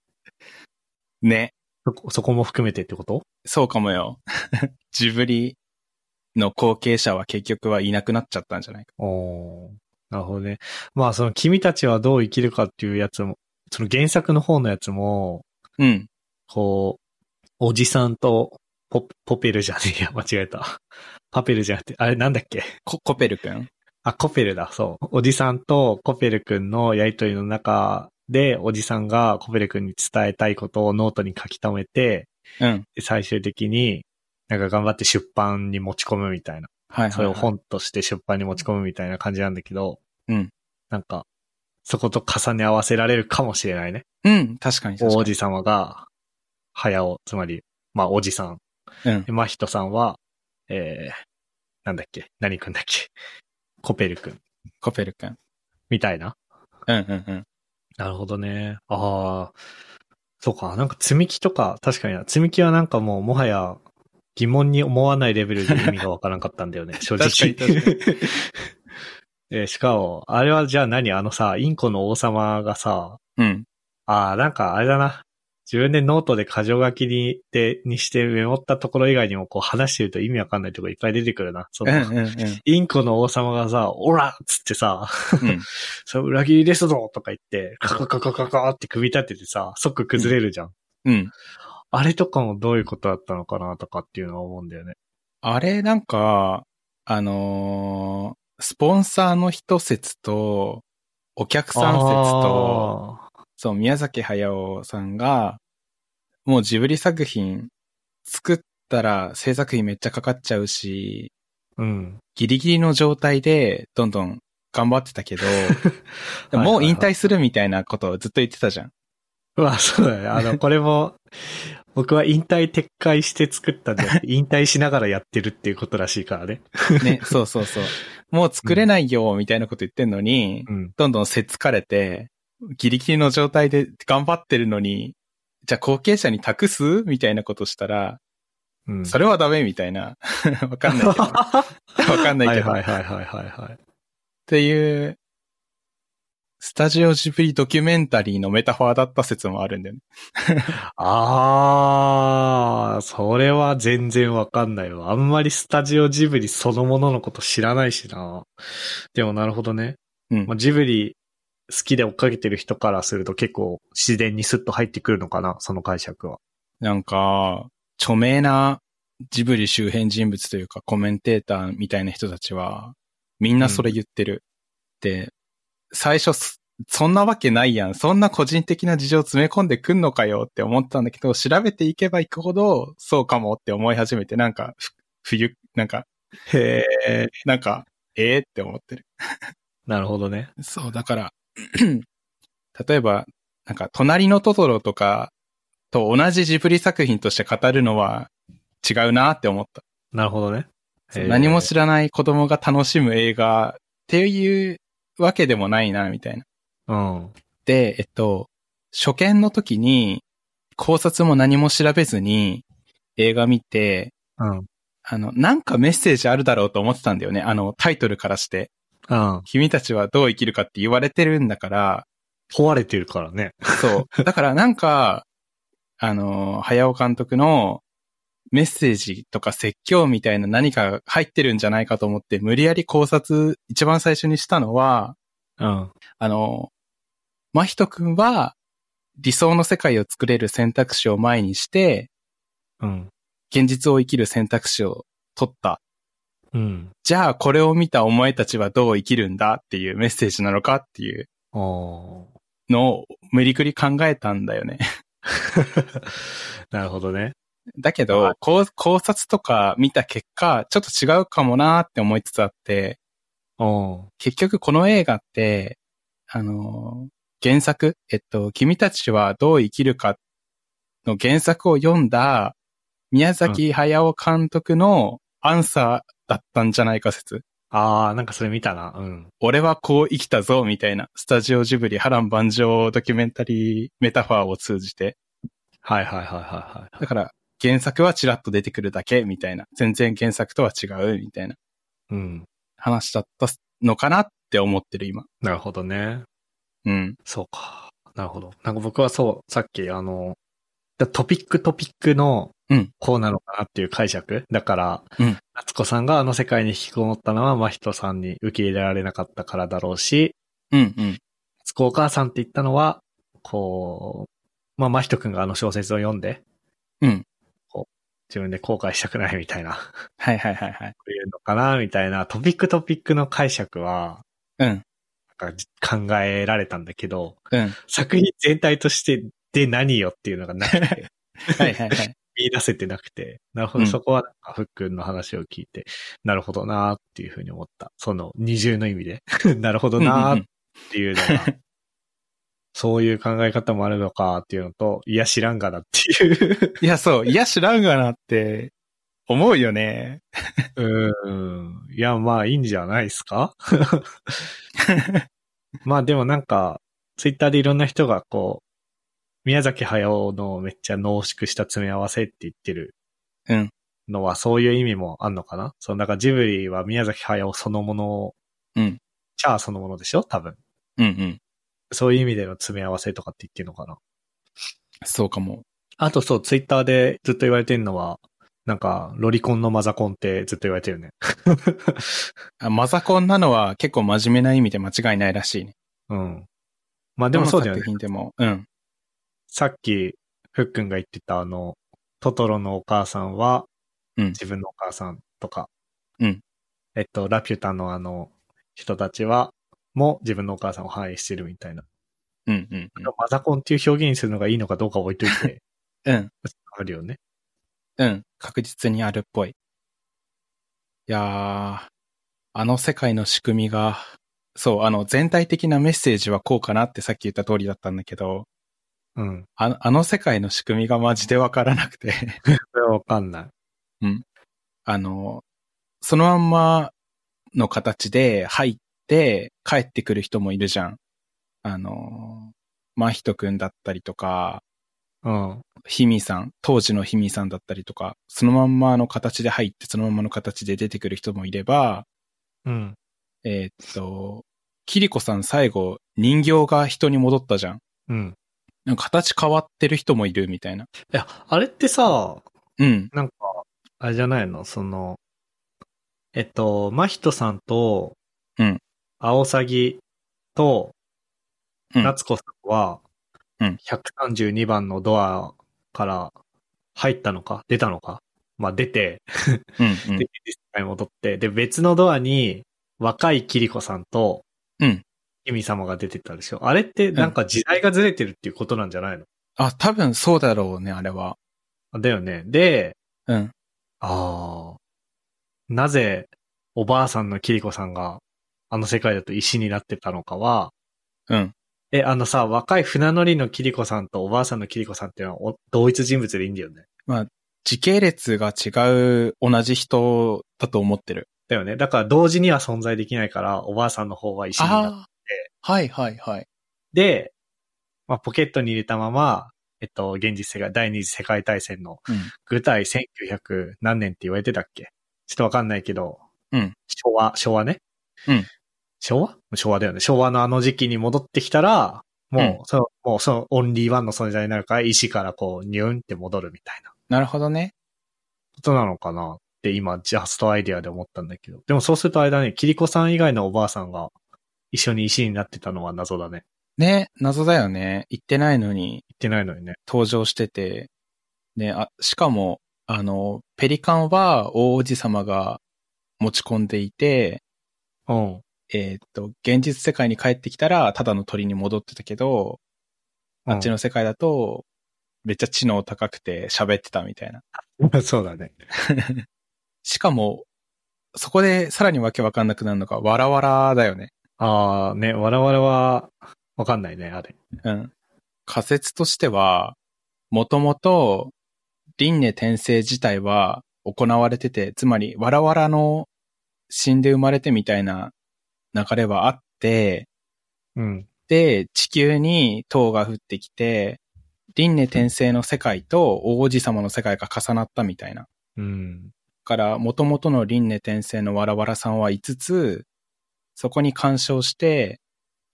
ね。そこ、そこも含めてってこと？そうかもよ。ジブリの後継者は結局はいなくなっちゃったんじゃないか。おーなるほどね。まあその君たちはどう生きるかっていうやつも、その原作の方のやつも、うん。こう、おじさんとポ、ポペルじゃねえや、間違えた。パペルじゃなくて、あれなんだっけ？ココペル君？あ、コペルだ、そう。おじさんとコペル君のやりとりの中で、おじさんがコペル君に伝えたいことをノートに書き留めて、うん。で最終的に、なんか頑張って出版に持ち込むみたいな。はいはい、はい。それを本として出版に持ち込むみたいな感じなんだけど、うん。なんか、そこと重ね合わせられるかもしれないね。うん。確かに確かに。王子様が、早尾、つまり、まあ、おじさん。うんで、。真人さんは、えー、なんだっけ？何くんだっけ？コペルくん。コペル君。みたいな。うんうんうん。なるほどね。ああ、そうか。なんか積み木とか、確かにな。積み木はなんかもう、もはや、疑問に思わないレベルで意味がわからんかったんだよね。正直。確かに確か えーしかも、あれはじゃあ何？あのさ、インコの王様がさ、うん。ああ、なんかあれだな。自分でノートで箇条書きにでにしてメモったところ以外にもこう話してると意味わかんないところいっぱい出てくるな。その、うんうんうん。インコの王様がさ、オラっつってさ、うん。それ裏切りですぞとか言って、カカカカカカって組み立ててさ、即崩れるじゃん。うん。あれとかもどういうことだったのかなとかっていうのは思うんだよね。あれ、なんか、あのースポンサーの人説と、お客さん説と、そう、宮崎駿さんが、もうジブリ作品作ったら制作費めっちゃかかっちゃうし、うん。ギリギリの状態でどんどん頑張ってたけど、で ももう引退するみたいなことをずっと言ってたじゃん。うわ、そうだね。あの、これも、僕は引退撤回して作ったんじゃなくて、引退しながらやってるっていうことらしいからね。ね、そうそうそう。もう作れないよ、みたいなこと言ってんのに、うん。どんどんせっつかれて、ギリギリの状態で頑張ってるのに、じゃあ後継者に託す？みたいなことしたら、うん。それはダメみたいな。わかんないけど。わかんないはいけど。っはいはいはいはいはい。ていう、スタジオジブリドキュメンタリーのメタファーだった説もあるんだよね。あー、それは全然わかんないわ。あんまりスタジオジブリそのもののこと知らないしな。でもなるほどね。うんまあ、ジブリ好きで追っかけてる人からすると結構自然にスッと入ってくるのかな、その解釈は。なんか、著名なジブリ周辺人物というかコメンテーターみたいな人たちは、みんなそれ言ってる。で、最初す、そんなわけないやん。そんな個人的な事情詰め込んでくんのかよって思ったんだけど、調べていけばいくほど、そうかもって思い始めて、なんか、ふ冬、なんか、へえ、なんか、ええって思ってる。なるほどね。そう、だから、例えば、なんか、隣のトトロとかと同じジブリ作品として語るのは違うなって思った。なるほどね。何も知らない子供が楽しむ映画っていうわけでもないな、みたいな。うん。で、えっと、初見の時に考察も何も調べずに映画見て、うん。あの、なんかメッセージあるだろうと思ってたんだよね。あの、タイトルからして。うん。君たちはどう生きるかって言われてるんだから、壊れてるからね。そう。だからなんか、あの、早尾監督のメッセージとか説教みたいな何かが入ってるんじゃないかと思って、無理やり考察一番最初にしたのは、うん。あの、真人くんは理想の世界を作れる選択肢を前にして、うん。現実を生きる選択肢を取った。うん。じゃあこれを見たお前たちはどう生きるんだっていうメッセージなのかっていうのを無理くり考えたんだよね。なるほどね。だけど、考考察とか見た結果、ちょっと違うかもなーって思いつつあって、結局この映画って、あのー原作、えっと、君たちはどう生きるかの原作を読んだ宮崎駿監督のアンサーだったんじゃないか説。あー、なんかそれ見たな。うん。俺はこう生きたぞ、みたいな、スタジオジブリ波乱万丈ドキュメンタリーメタファーを通じて。はいはいはいはいはい。だから、原作はチラッと出てくるだけ、みたいな。全然原作とは違う、みたいなうん。話だったのかなって思ってる、今。なるほどね。うん。そうか。なるほど。なんか僕はそう、さっきあの、トピックトピックのうん、こうなのかなっていう解釈。だから、うん夏子さんがあの世界に引きこもったのは、真人さんに受け入れられなかったからだろうし、うん、うん。夏子お母さんって言ったのは、こう、まあ、真人くんがあの小説を読んで、うん。こう、自分で後悔したくないみたいな、はいはいはいはい。いうのかな、みたいな、トピックトピックの解釈は、うん。考えられたんだけど、うん。作品全体としてで何よっていうのがなくて、はいはいはい。見出せてなくて、なるほど、うんそこはなんか、ふっくんの話を聞いて、なるほどなーっていうふうに思った。その二重の意味で。なるほどなーっていうのが、そういう考え方もあるのかっていうのと、いや知らんがなっていう。いや、そう。いや、知らんがなって、思うよね。うーん。いや、まあいいんじゃないですか？まあでもなんか、ツイッターでいろんな人がこう、宮崎駿のめっちゃ濃縮した詰め合わせって言ってるうん。のはそういう意味もあんのかな？そのなんかジブリは宮崎駿そのものをうん。キャーそのものでしょ？多分。うんうん。そういう意味での詰め合わせとかって言ってるのかな？そうかも。あとそう、ツイッターでずっと言われてるのは、なんか、ロリコンのマザコンってずっと言われてるね。あマザコンなのは結構真面目な意味で間違いないらしいね。うん。まあでもそうだよねどの作。品でも。うん。さっき、ふっくんが言ってたあの、トトロのお母さんは、うん自分のお母さんとか、うんえっと、ラピュタのあの、人たちは、も自分のお母さんを反映してるみたいな。うんうんマザコンっていう表現にするのがいいのかどうか置いといて、うん。うん。あるよね。うん。確実にあるっぽい。いやー、あの世界の仕組みが、そう、あの全体的なメッセージはこうかなってさっき言った通りだったんだけど、うん。あのあの世界の仕組みがマジでわからなくて、それはわかんない。あの、そのまんまの形で入って帰ってくる人もいるじゃん。あの、真人くんだったりとか、うん。ひみさん、当時のひみさんだったりとか、そのまんまの形で入ってそのまんまの形で出てくる人もいれば、うん。えーっと、キリコさん最後人形が人に戻ったじゃん。うん。なんか形変わってる人もいるみたいな。いや、あれってさ、うん。なんか、あれじゃないの？その、えっと、真人さんと、うん。アオサギと、うん夏子さんは、うん132番のドアから入ったのか？出たのか？まあ出て、うん、うんで。実際戻って、で、別のドアに若いキリコさんと、うん。キミ様が出てたでしょ？あれってなんか時代がずれてるっていうことなんじゃないの、あ、多分そうだろうね、あれは。だよね。で、うん。ああ。なぜ、おばあさんのキリコさんが、あの世界だと石になってたのかは、うん。え、あのさ、若い船乗りのキリコさんとおばあさんのキリコさんっていうのはお同一人物でいいんだよね？時系列が違う同じ人だと思ってる。だよね。だから同時には存在できないから、おばあさんの方は石になって、ああ。はいはいはい。で、まあ、ポケットに入れたまま、えっと、現実世界、第二次世界大戦のうん。具体1900何年って言われてたっけ？ちょっとわかんないけど、うん昭和、昭和ね？うん昭和？昭和だよね。昭和のあの時期に戻ってきたら、もう、その、もうそのオンリーワンの存在になるから、石からこう、ニューンって戻るみたいななるほどね。ことなのかなって今、ジャストアイデアで思ったんだけど。でもそうするとあれだね、キリコさん以外のおばあさんが一緒に石になってたのは謎だね。ね、謎だよね。言ってないのに言ってないのにね。登場してて。ね、あ、しかも、あの、ペリカンは大王子様が持ち込んでいて、うん。えーっと、現実世界に帰ってきたら、ただの鳥に戻ってたけど、あっちの世界だと、めっちゃ知能高くて喋ってたみたいな。うん。そうだね。しかも、そこでさらにわけわかんなくなるのが、わらわらだよね。ああ、ね、我々は、わかんないね、あれ。うん。仮説としては、もともと、輪廻転生自体は行われてて、つまり、わらわらの死んで生まれてみたいな流れはあって、うん。で、地球に塔が降ってきて、輪廻転生の世界と王子様の世界が重なったみたいな。うん。から、元々の輪廻転生のわらわらさんは5つ、そこに干渉して、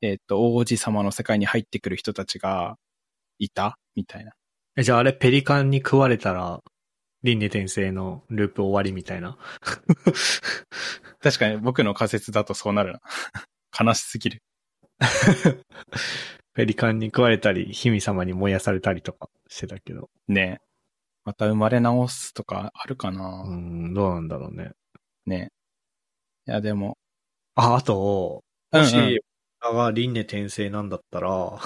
えっ、と、王子様の世界に入ってくる人たちがいた？みたいな。え、じゃああれペリカンに食われたら、輪廻転生のループ終わりみたいな？確かに僕の仮説だとそうなるな。悲しすぎる。ペリカンに食われたり、ヒミ様に燃やされたりとかしてたけど。ねまた生まれ直すとかあるかな、うん、どうなんだろうね。ねいや、でも、あ、あと、うんうんもし、あが輪廻転生なんだったら、うん。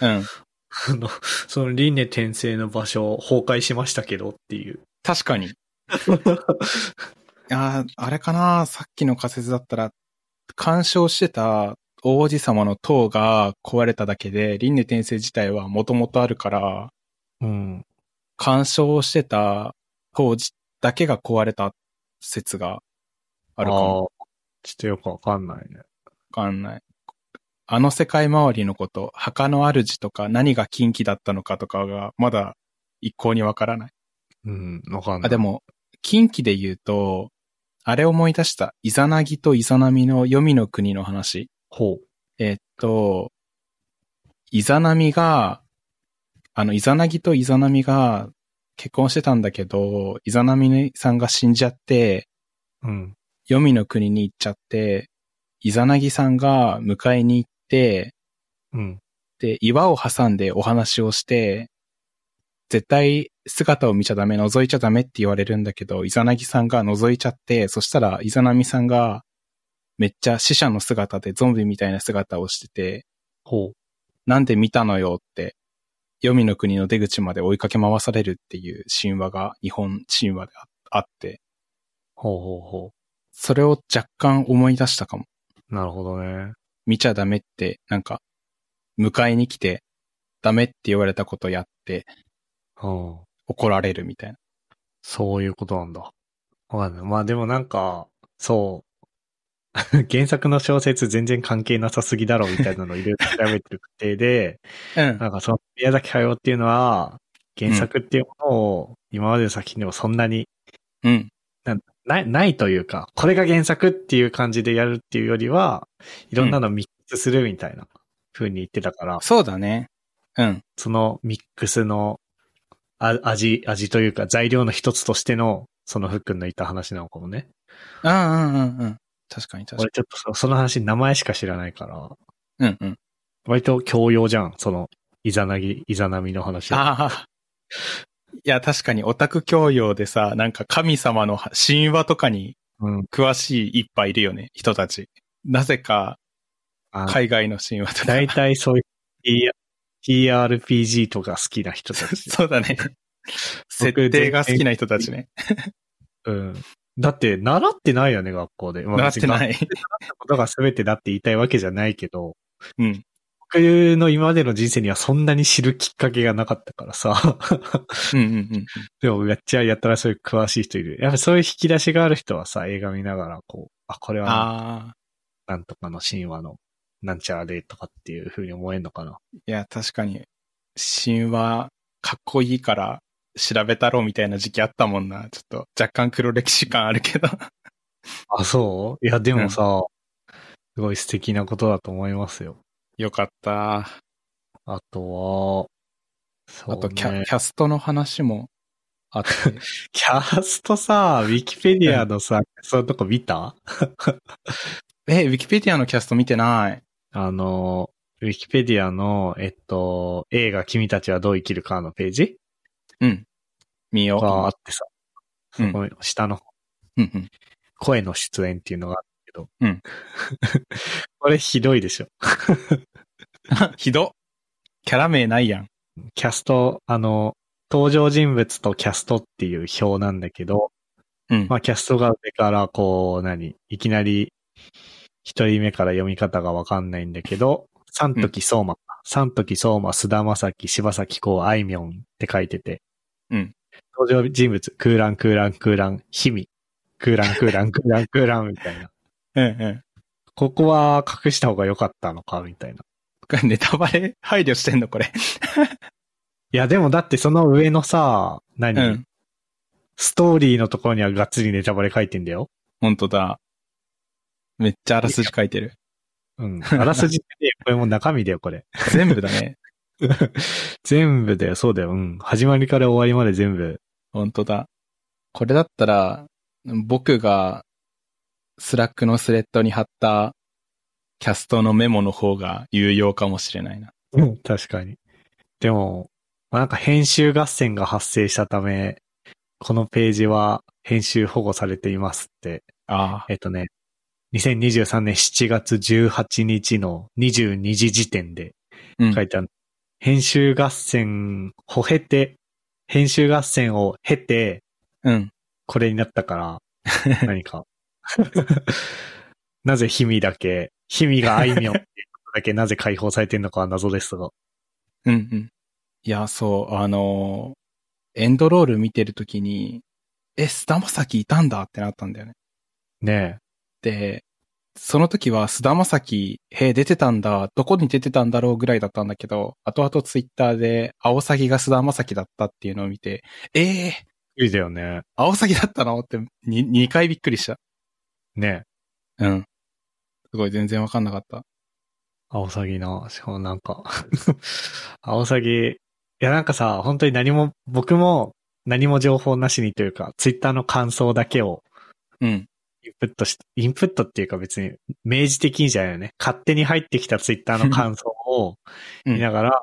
あの、その輪廻転生の場所崩壊しましたけどっていう。確かに。いやーあれかなさっきの仮説だったら、干渉してた王子様の塔が壊れただけで、輪廻転生自体はもともとあるから、うん。干渉してた塔じだけが壊れた説があるかも。ちょっとよくわかんないね。わかんない。あの世界周りのこと、墓の主とか何が禁忌だったのかとかがまだ一向にわからない。うん、わかんない。あ、で、も、近畿で言うと、あれ思い出した、イザナギとイザナミの黄泉の国の話。ほう。えっと、イザナミが、あの、イザナギとイザナミが結婚してたんだけど、イザナミさんが死んじゃって、うん。黄泉の国に行っちゃって、イザナギさんが迎えに行って、うん。で、岩を挟んでお話をして、絶対姿を見ちゃダメ、覗いちゃダメって言われるんだけど、イザナギさんが覗いちゃって、そしたらイザナミさんがめっちゃ死者の姿でゾンビみたいな姿をしてて、ほう。なんで見たのよって、黄泉の国の出口まで追いかけ回されるっていう神話が日本神話でああって、ほうほうほそれを若干思い出したかも。う。なるほどね。見ちゃダメって、なんか、迎えに来て、ダメって言われたことやって、うん。怒られるみたいな。そういうことなんだ。わかんない。まあでもなんか、そう。原作の小説全然関係なさすぎだろみたいなのをいろいろ調べてる過程で、うん。なんかその宮崎駿っていうのは、原作っていうものを今までの作品でもそんなにうん。ない、ないというか、これが原作っていう感じでやるっていうよりは、いろんなのミックスするみたいな風に言ってたから、そうだね。うん。そのミックスのあ味、味というか材料の一つとしての、そのフックのいた話なのかもね。うんうんうんうん。確かに確か俺ちょっとそその話名前しか知らないから、に。うんうん。割と教養じゃん、その、イザナギ、イザナミの話は。ああ。いや、確かにオタク教養でさ、なんか神様の神話とかにうん。詳しいいっぱいいるよね、人たち。なぜか、あ海外の神話とか。大体そういう TRPG とか好きな人たち。そうだね。設定が好きな人たちね。うん。だって、習ってないよね、学校で。まあなってない。ことが全てだって言いたいわけじゃないけど、うん。僕の今までの人生にはそんなに知るきっかけがなかったからさ。うんうんうん。でも、やっちゃやったらそういう詳しい人いる。やっぱそういう引き出しがある人はさ、映画見ながら、こう、あ、これは。なんとかの神話の、なんちゃらでとかっていう風に思えんのかな。いや、確かに、神話、かっこいいから、調べたろうみたいな時期あったもんな。ちょっと、若干黒歴史感あるけど。あ、そう？いや、でもさ、すごい素敵なことだと思いますよ。よかった。あとは、ね、あとキャ、キャストの話もあって。キャストさ、ウィキペディアのさ、そういうとこ見た？え、ウィキペディアのキャスト見てない。あの、ウィキペディアの、えっと、映画君たちはどう生きるかのページ？うん。見よう。があってさ、うん下のうんうん。声の出演っていうのがあるけど、うん これひどいでしょ。ひど。キャラ名ないやん。キャスト、あの、登場人物とキャストっていう表なんだけど、うん。まあキャストが上からこう、何、いきなり一人目から読み方がわかんないんだけど、三時相馬、三時相馬、須田正樹、柴咲コウ、あいみょんって書いてて、うん。登場人物、空欄空欄空欄、ひみ、空欄空欄空欄空欄みたいな。う んうん。ここは隠した方が良かったのかみたいな。ネタバレ？配慮してんのこれ。いや、でもだってその上のさ、何、うん。ストーリーのところにはがっつりネタバレ書いてんだよ。ほんとだ。めっちゃあらすじ書いてる。うん。あらすじって、これもう中身だよ、これ。全部だね。全部だよ、そうだよ。うん。始まりから終わりまで全部。ほんとだ。これだったら、僕が Slack のスレッドに貼ったキャストのメモの方が有用かもしれないな。うん。確かに。でも、まあ、なんか編集合戦が発生したため、このページは編集保護されていますって。ああ。えっとね、2023年7月18日の22時時点でうん書いてある。編集合戦を経て、編集合戦を経て、うん。これになったから、何か。なぜヒミだけ、ヒミがあいみょんってだけなぜ解放されてるのかは謎ですが。うんうん。いや、そう、あのーエンドロール見てるときに、え、菅田将暉いたんだってなったんだよね。ねで、その時は菅田将暉、へえ、出てたんだ、どこに出てたんだろうぐらいだったんだけど、後々ツイッターで、アオサギが菅田将暉だったっていうのを見て、ええー、いいだよね。アオサギだったのって、に、2回びっくりした。ねうん。すごい、全然わかんなかった。アオサギな。しかもなんか、アオサギ、いやなんかさ、本当に何も、僕も何も情報なしにというか、ツイッターの感想だけをうん。インプットし、インプットっていうか別に明示的にじゃないよね。勝手に入ってきたツイッターの感想をうん見ながら、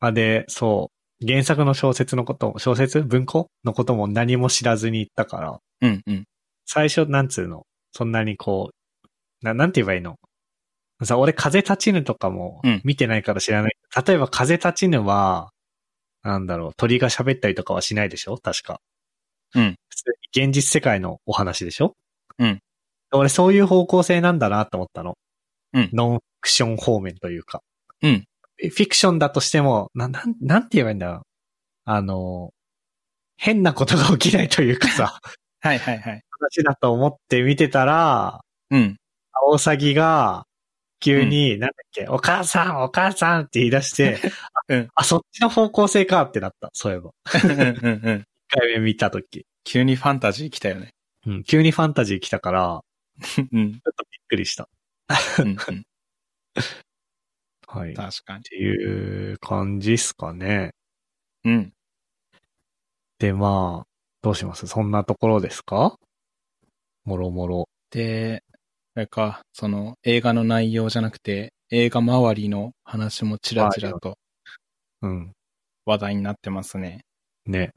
あ、で、そう、原作の小説のことも、小説？文庫？のことも何も知らずに行ったから、うん。うん。最初、なんつうの、そんなにこう、な、なんて言えばいいの？さ、俺、風立ちぬとかもうん見てないから知らない。例えば、風立ちぬは、なんだろう、鳥が喋ったりとかはしないでしょ？確か。うん。普通に現実世界のお話でしょ？うん。俺、そういう方向性なんだなと思ったの。うんノンフィクション方面というか。うん。フィクションだとしても、な、なん、なんて言えばいいんだろう？あの、変なことが起きないというかさ、はいはいはい。話だと思って見てたら、うん。アオサギが、急に、なんだっけ、お母さん、お母さんって言い出して、うんあ、そっちの方向性かってなった。そういえば。うんうんうん。一回目見たとき。急にファンタジー来たよね。うん、急にファンタジー来たから、うん。ちょっとびっくりした。うんうん。はい。っ確かに。ていう感じっすかね。うん。で、まあ、どうします？そんなところですか？もろもろ。で、あれか、その映画の内容じゃなくて、映画周りの話もちらちらとうん。話題になってますね。ね。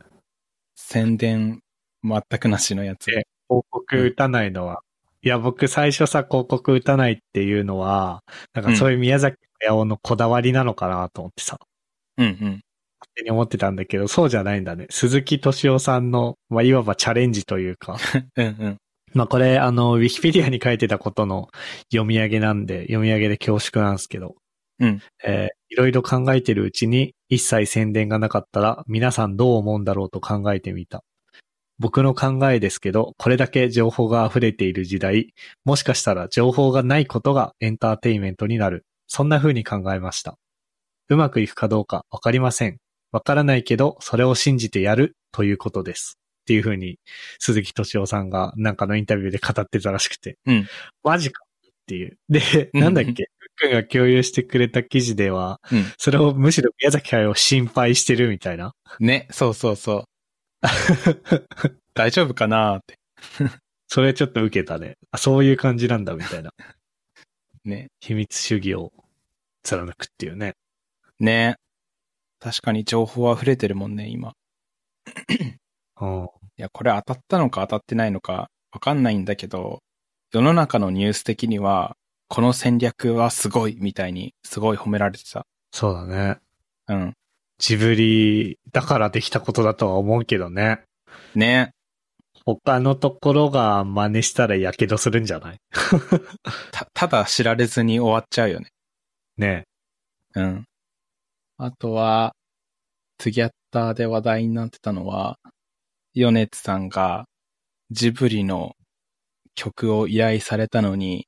宣伝全くなしのやつ。え広告打たないのは、いや、僕最初さ、広告打たないっていうのは、なんかそういう宮崎駿のこだわりなのかなと思ってさ、うんうん。勝手に思ってたんだけど、そうじゃないんだね。鈴木敏夫さんの、まあ、いわばチャレンジというか、うんうん。まあ、これ、あの、ウィキペディアに書いてたことの読み上げなんで、読み上げで恐縮なんですけど、うん。えーいろいろ考えてるうちに、一切宣伝がなかったら、皆さんどう思うんだろうと考えてみた。僕の考えですけど、これだけ情報が溢れている時代、もしかしたら情報がないことがエンターテインメントになる。そんな風に考えました。うまくいくかどうかわかりません。わからないけど、それを信じてやるということです。っていう風に、鈴木敏夫さんがなんかのインタビューで語ってたらしくて。うんマジかっていう。で、なんだっけ、ふっくんが共有してくれた記事では、うん。それをむしろ宮崎駿を心配してるみたいな。ね、そうそうそう。大丈夫かなーって。それちょっと受けたね。あ、そういう感じなんだみたいな。ね。秘密主義を貫くっていうね。ね。確かに情報溢れてるもんね、今。うん。いや、これ当たったのか当たってないのかわかんないんだけど、世の中のニュース的には、この戦略はすごいみたいにすごい褒められてた。そうだね。うん。ジブリだからできたことだとは思うけどね。ね。他のところが真似したら火傷するんじゃない？た、ただ知られずに終わっちゃうよね。ねうん。あとは、ツギャッターで話題になってたのは、ヨネツさんがジブリの曲を依頼されたのに、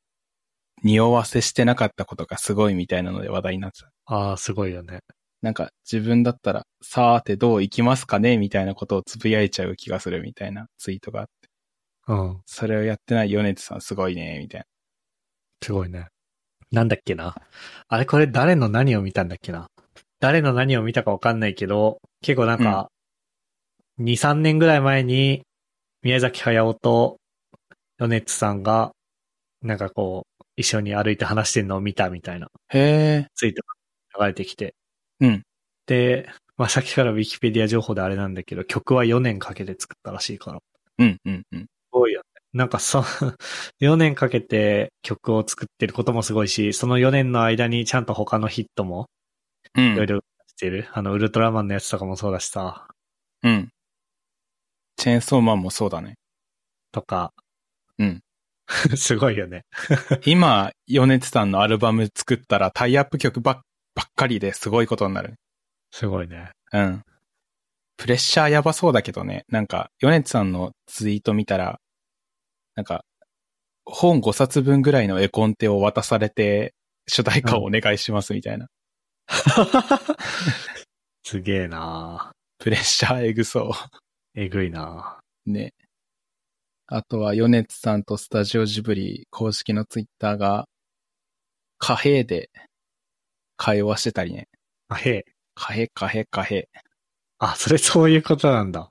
匂わせしてなかったことがすごいみたいなので話題になってた。ああ、すごいよね。なんか自分だったら、さーてどう行きますかね？みたいなことをつぶやいちゃう気がするみたいなツイートがあって。うん。それをやってないヨネツさんすごいね、みたいな。すごいね。なんだっけな？あれこれ誰の何を見たんだっけな？誰の何を見たかわかんないけど、結構なんか、2、3年ぐらい前に、宮崎駿と米津さんが、なんかこう、一緒に歩いて話してるのを見たみたいなへえ。ツイートが流れてきて。うん。で、まあ、さっきからウィキペディア情報であれなんだけど、曲は4年かけて作ったらしいから。うん、うん、うん。すごいよね。なんかさ、4年かけて曲を作ってることもすごいし、その4年の間にちゃんと他のヒットもうん。いろいろしてる。あの、ウルトラマンのやつとかもそうだしさ、うん。チェーンソーマンもそうだね。とか。うん。すごいよね。今、ヨネツさんのアルバム作ったらタイアップ曲ばっばっかりですごいことになる。すごいね。うん。プレッシャーやばそうだけどね。なんか、ヨネツさんのツイート見たら、なんか、本5冊分ぐらいの絵コンテを渡されて、主題歌をお願いしますみたいな。すげえなプレッシャーエグそえぐいなう。ね。あとは、ヨネツさんとスタジオジブリ公式のツイッターが、貨幣で会話してたりね。あへ。カヘカヘカヘ。あ、それそういうことなんだ。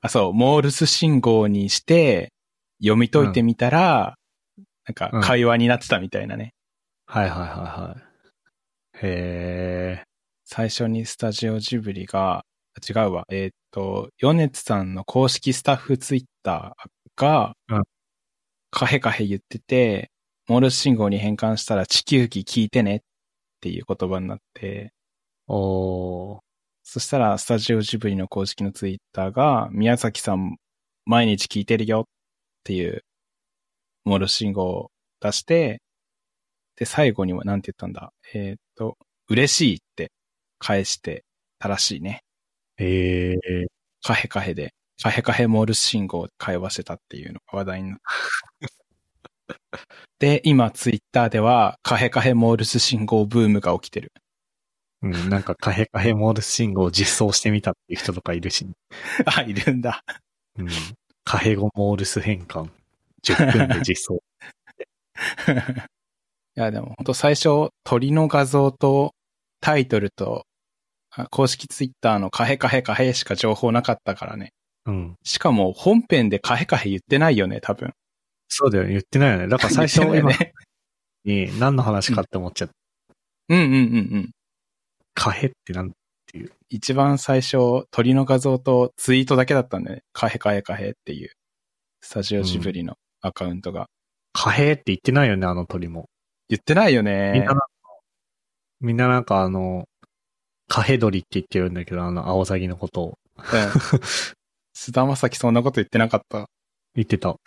あ、そう、モールス信号にして、読み解いてみたら、なんかうん会話になってたみたいなね。はいはいはいはい。へえ。最初にスタジオジブリが、違うわ、えーっと、ヨネツさんの公式スタッフツイッターが、うんカヘカヘ言ってて、モールス信号に変換したら地球儀聞いてねっていう言葉になって、おー。そしたらスタジオジブリの公式のツイッターが、宮崎さん毎日聞いてるよっていうモールス信号を出して、で、最後には何て言ったんだ？えーっと、嬉しいって返してたらしいね。ええ。カヘカヘで、カヘカヘモールス信号で会話してたっていうのが話題になった。で、今ツイッターではカヘカヘモールス信号ブームが起きてる。うん、なんかカヘカヘモールス信号を実装してみたっていう人とかいるし、あ、いるんだ。うん。カヘゴモールス変換。10分で実装。いや、でも本当最初、鳥の画像とタイトルと、あ公式ツイッターのカヘカヘカヘしか情報なかったからね。うん。しかも本編でカヘカヘ言ってないよね、多分。そうだよね。言ってないよね。だから最初今。に何の話かって思っちゃった。うんうんうんうん。カヘってなん、一番最初、鳥の画像とツイートだけだったんだね。カヘカヘカヘっていう、スタジオジブリのアカウントが。カヘって言ってないよね、あの鳥も。言ってないよみんねな。なんか、みんななんかあの、カヘドリって言ってるんだけど、あの、アオサギのことをうん。菅田将暉そんなこと言ってなかった。言ってた。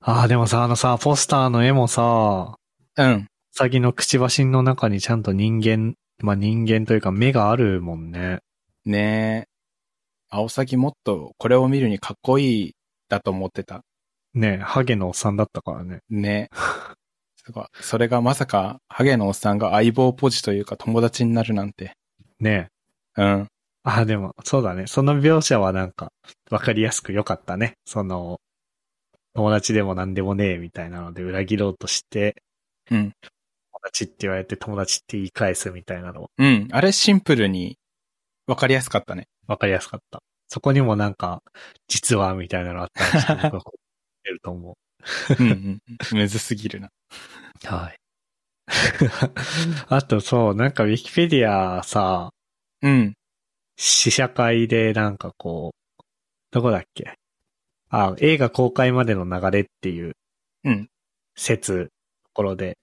ああ、でもさ、あのさ、ポスターの絵もさ、うん。ウサギのくちばしの中にちゃんと人間、まあ、人間というか目があるもんね。ねえ。アオサギもっとこれを見るにかっこいいだと思ってた。ねハゲのおっさんだったからね。ね。すごい。それがまさか、ハゲのおっさんが相棒ポジというか友達になるなんて。ねうん。あ、でも、そうだね。その描写はなんか、わかりやすく良かったね。その、友達でも何でもねえみたいなので裏切ろうとして、うん。友達って言われて友達って言い返すみたいなのうん。あれシンプルにわかりやすかったね。わかりやすかった。そこにもなんか、実はみたいなのあったら僕はこう出ると思う。うんうん。むずすぎるな。はい。あとそう、なんかウィキペディアさ、うん。試写会でなんかこう、どこだっけ？あ、映画公開までの流れっていううん。説、ところで、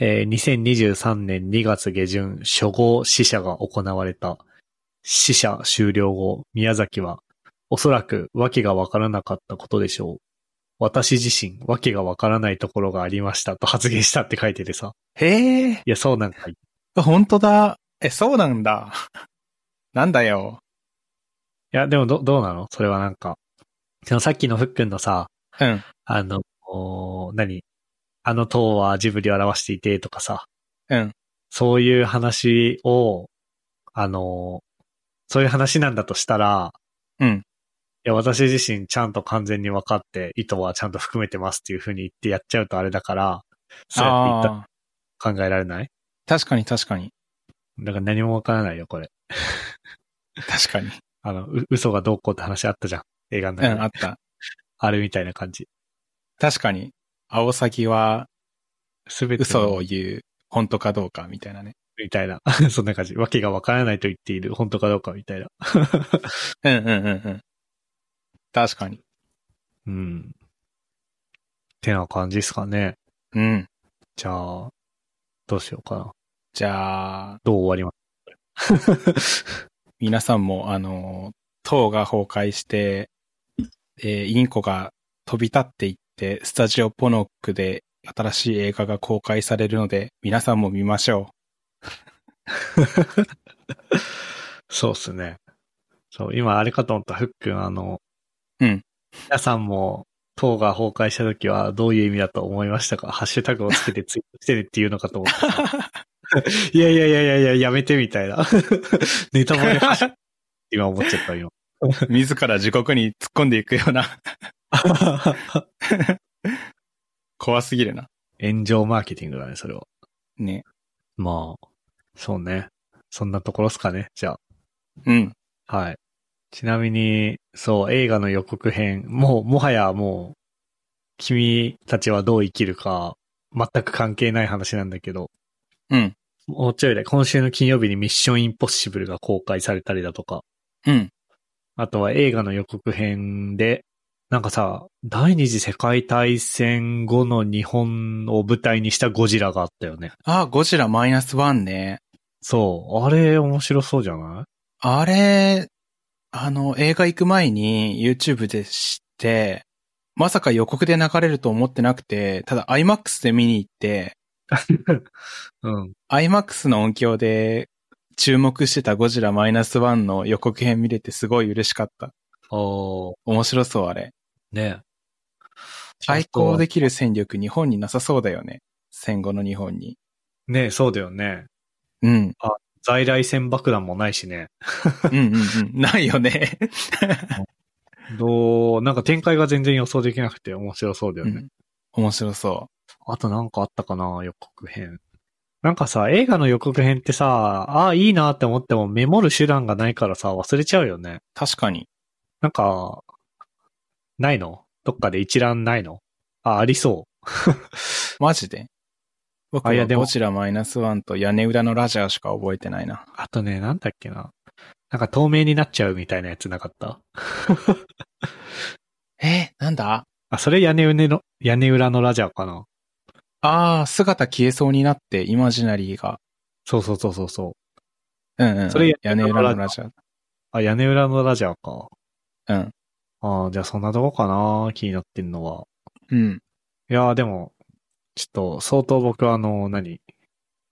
えー2023年2月下旬、初号試写が行われた。試写終了後、宮崎は、おそらく訳がわからなかったことでしょう。私自身、訳がわからないところがありましたと発言したって書いててさ。へえ。いや、そうなんかい。本当だ。え、そうなんだ。なんだよ。いや、でもど、どうなの？それはなんか。そのさっきのふっくんのさ、うん。あの、お何？あの塔はジブリを表していてとかさ、うん。そういう話を、あの、そういう話なんだとしたら、うん。いや、私自身ちゃんと完全に分かって、意図はちゃんと含めてますっていう風に言ってやっちゃうとあれだから、そうやって言った考えられない？確かに確かに。だから何も分からないよ、これ。確かに。あの、う嘘がどうこうって話あったじゃん。映画のうん、中で。あった。あれみたいな感じ。確かに。アオサギはすべての嘘を言う、本当かどうかみたいなね。みたいな。そんな感じ。わけがわからないと言っている。本当かどうかみたいな。うんうんうんうん。確かに。うん。ってな感じですかね。うん。じゃあ、どうしようかな。じゃあ、どう終わります？皆さんも、あの、塔が崩壊して、えーインコが飛び立っていって、スタジオポノックで新しい映画が公開されるので、皆さんも見ましょ そうっすね。そう、今あれかと思った。ふっくん、あの、うん。皆さんも、塔が崩壊した時はどういう意味だと思いましたか？ハッシュタグをつけてツイートしてねっていうのかと思った。いやいやいやいやいや、やめてみたいな。ネタバレ今思っちゃったよ。う。自ら地獄に突っ込んでいくような、怖すぎるな。炎上マーケティングだね、それは。ね。まあ、そうね。そんなところっすかね、じゃうん。あ。はい。ちなみに、そう、映画の予告編、もう、もはやもう、君たちはどう生きるか、全く関係ない話なんだけど、うん。もうちょいで、今週の金曜日にミッションインポッシブルが公開されたりだとか、うん。あとは映画の予告編で、なんかさ、第二次世界大戦後の日本を舞台にしたゴジラがあったよね。あ、ゴジラマイナスワンね。そう。あれ、面白そうじゃない？あれ、あの、映画行く前に YouTube で知って、まさか予告で流れると思ってなくて、ただ IMAX で見に行って、うん。IMAX の音響で注目してたゴジラマイナスワンの予告編見れてすごい嬉しかった。おー、面白そう、あれ。ね。対抗できる戦力日本になさそうだよね。戦後の日本に。ねそうだよね。うん。在来線爆弾もないしね。うんうんうん。ないよね。どう、なんか展開が全然予想できなくて面白そうだよね。うん面白そあとなんかあったかな予告編。なんかさ、映画の予告編ってさ、ああ、いいなって思ってもメモる手段がないからさ、忘れちゃうよね。う。確かに。なんか、ないの？どっかで一覧ないの？あ、ありそう。マジで？僕あいやでもはゴジラマイナスワンと屋根裏のラジャーしか覚えてないな。あとね、なんだっけな。なんか透明になっちゃうみたいなやつなかった？えなんだ？あ、それ屋根裏の、屋根裏のラジャーかなああ、姿消えそうになって、イマジナリーが。そうそうそうそうそう。うんうん。それ屋根裏のラジャー。あ、屋根裏のラジャーか。うん。ああ、じゃあそんなとこかな気になってんのは。うん。いやーでも、ちょっと相当僕はあの、何？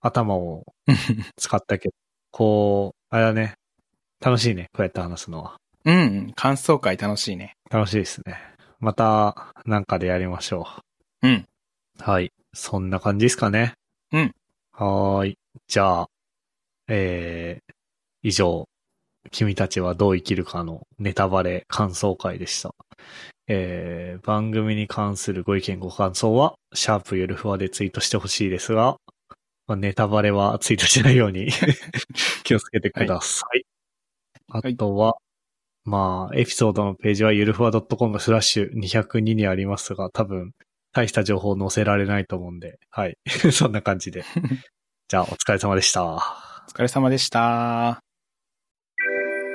頭を 使ったけど、こう、あれだね。楽しいね。こうやって話すのは。うんうん。感想会楽しいね。楽しいですね。また、なんかでやりましょう。うん。はい。そんな感じですかね。うん。はーい。じゃあ、えー、以上、君たちはどう生きるかのネタバレ感想会でした。えー、番組に関するご意見ご感想は、シャープゆるふわでツイートしてほしいですが、まあ、ネタバレはツイートしないように 気をつけてください。あとは、まあ、エピソードのページはゆるふわ .com スラッシュ202にありますが、多分、大した情報載せられないと思うんで、はい。そんな感じで。じゃあ、お疲れ様でした。お疲れ様でした。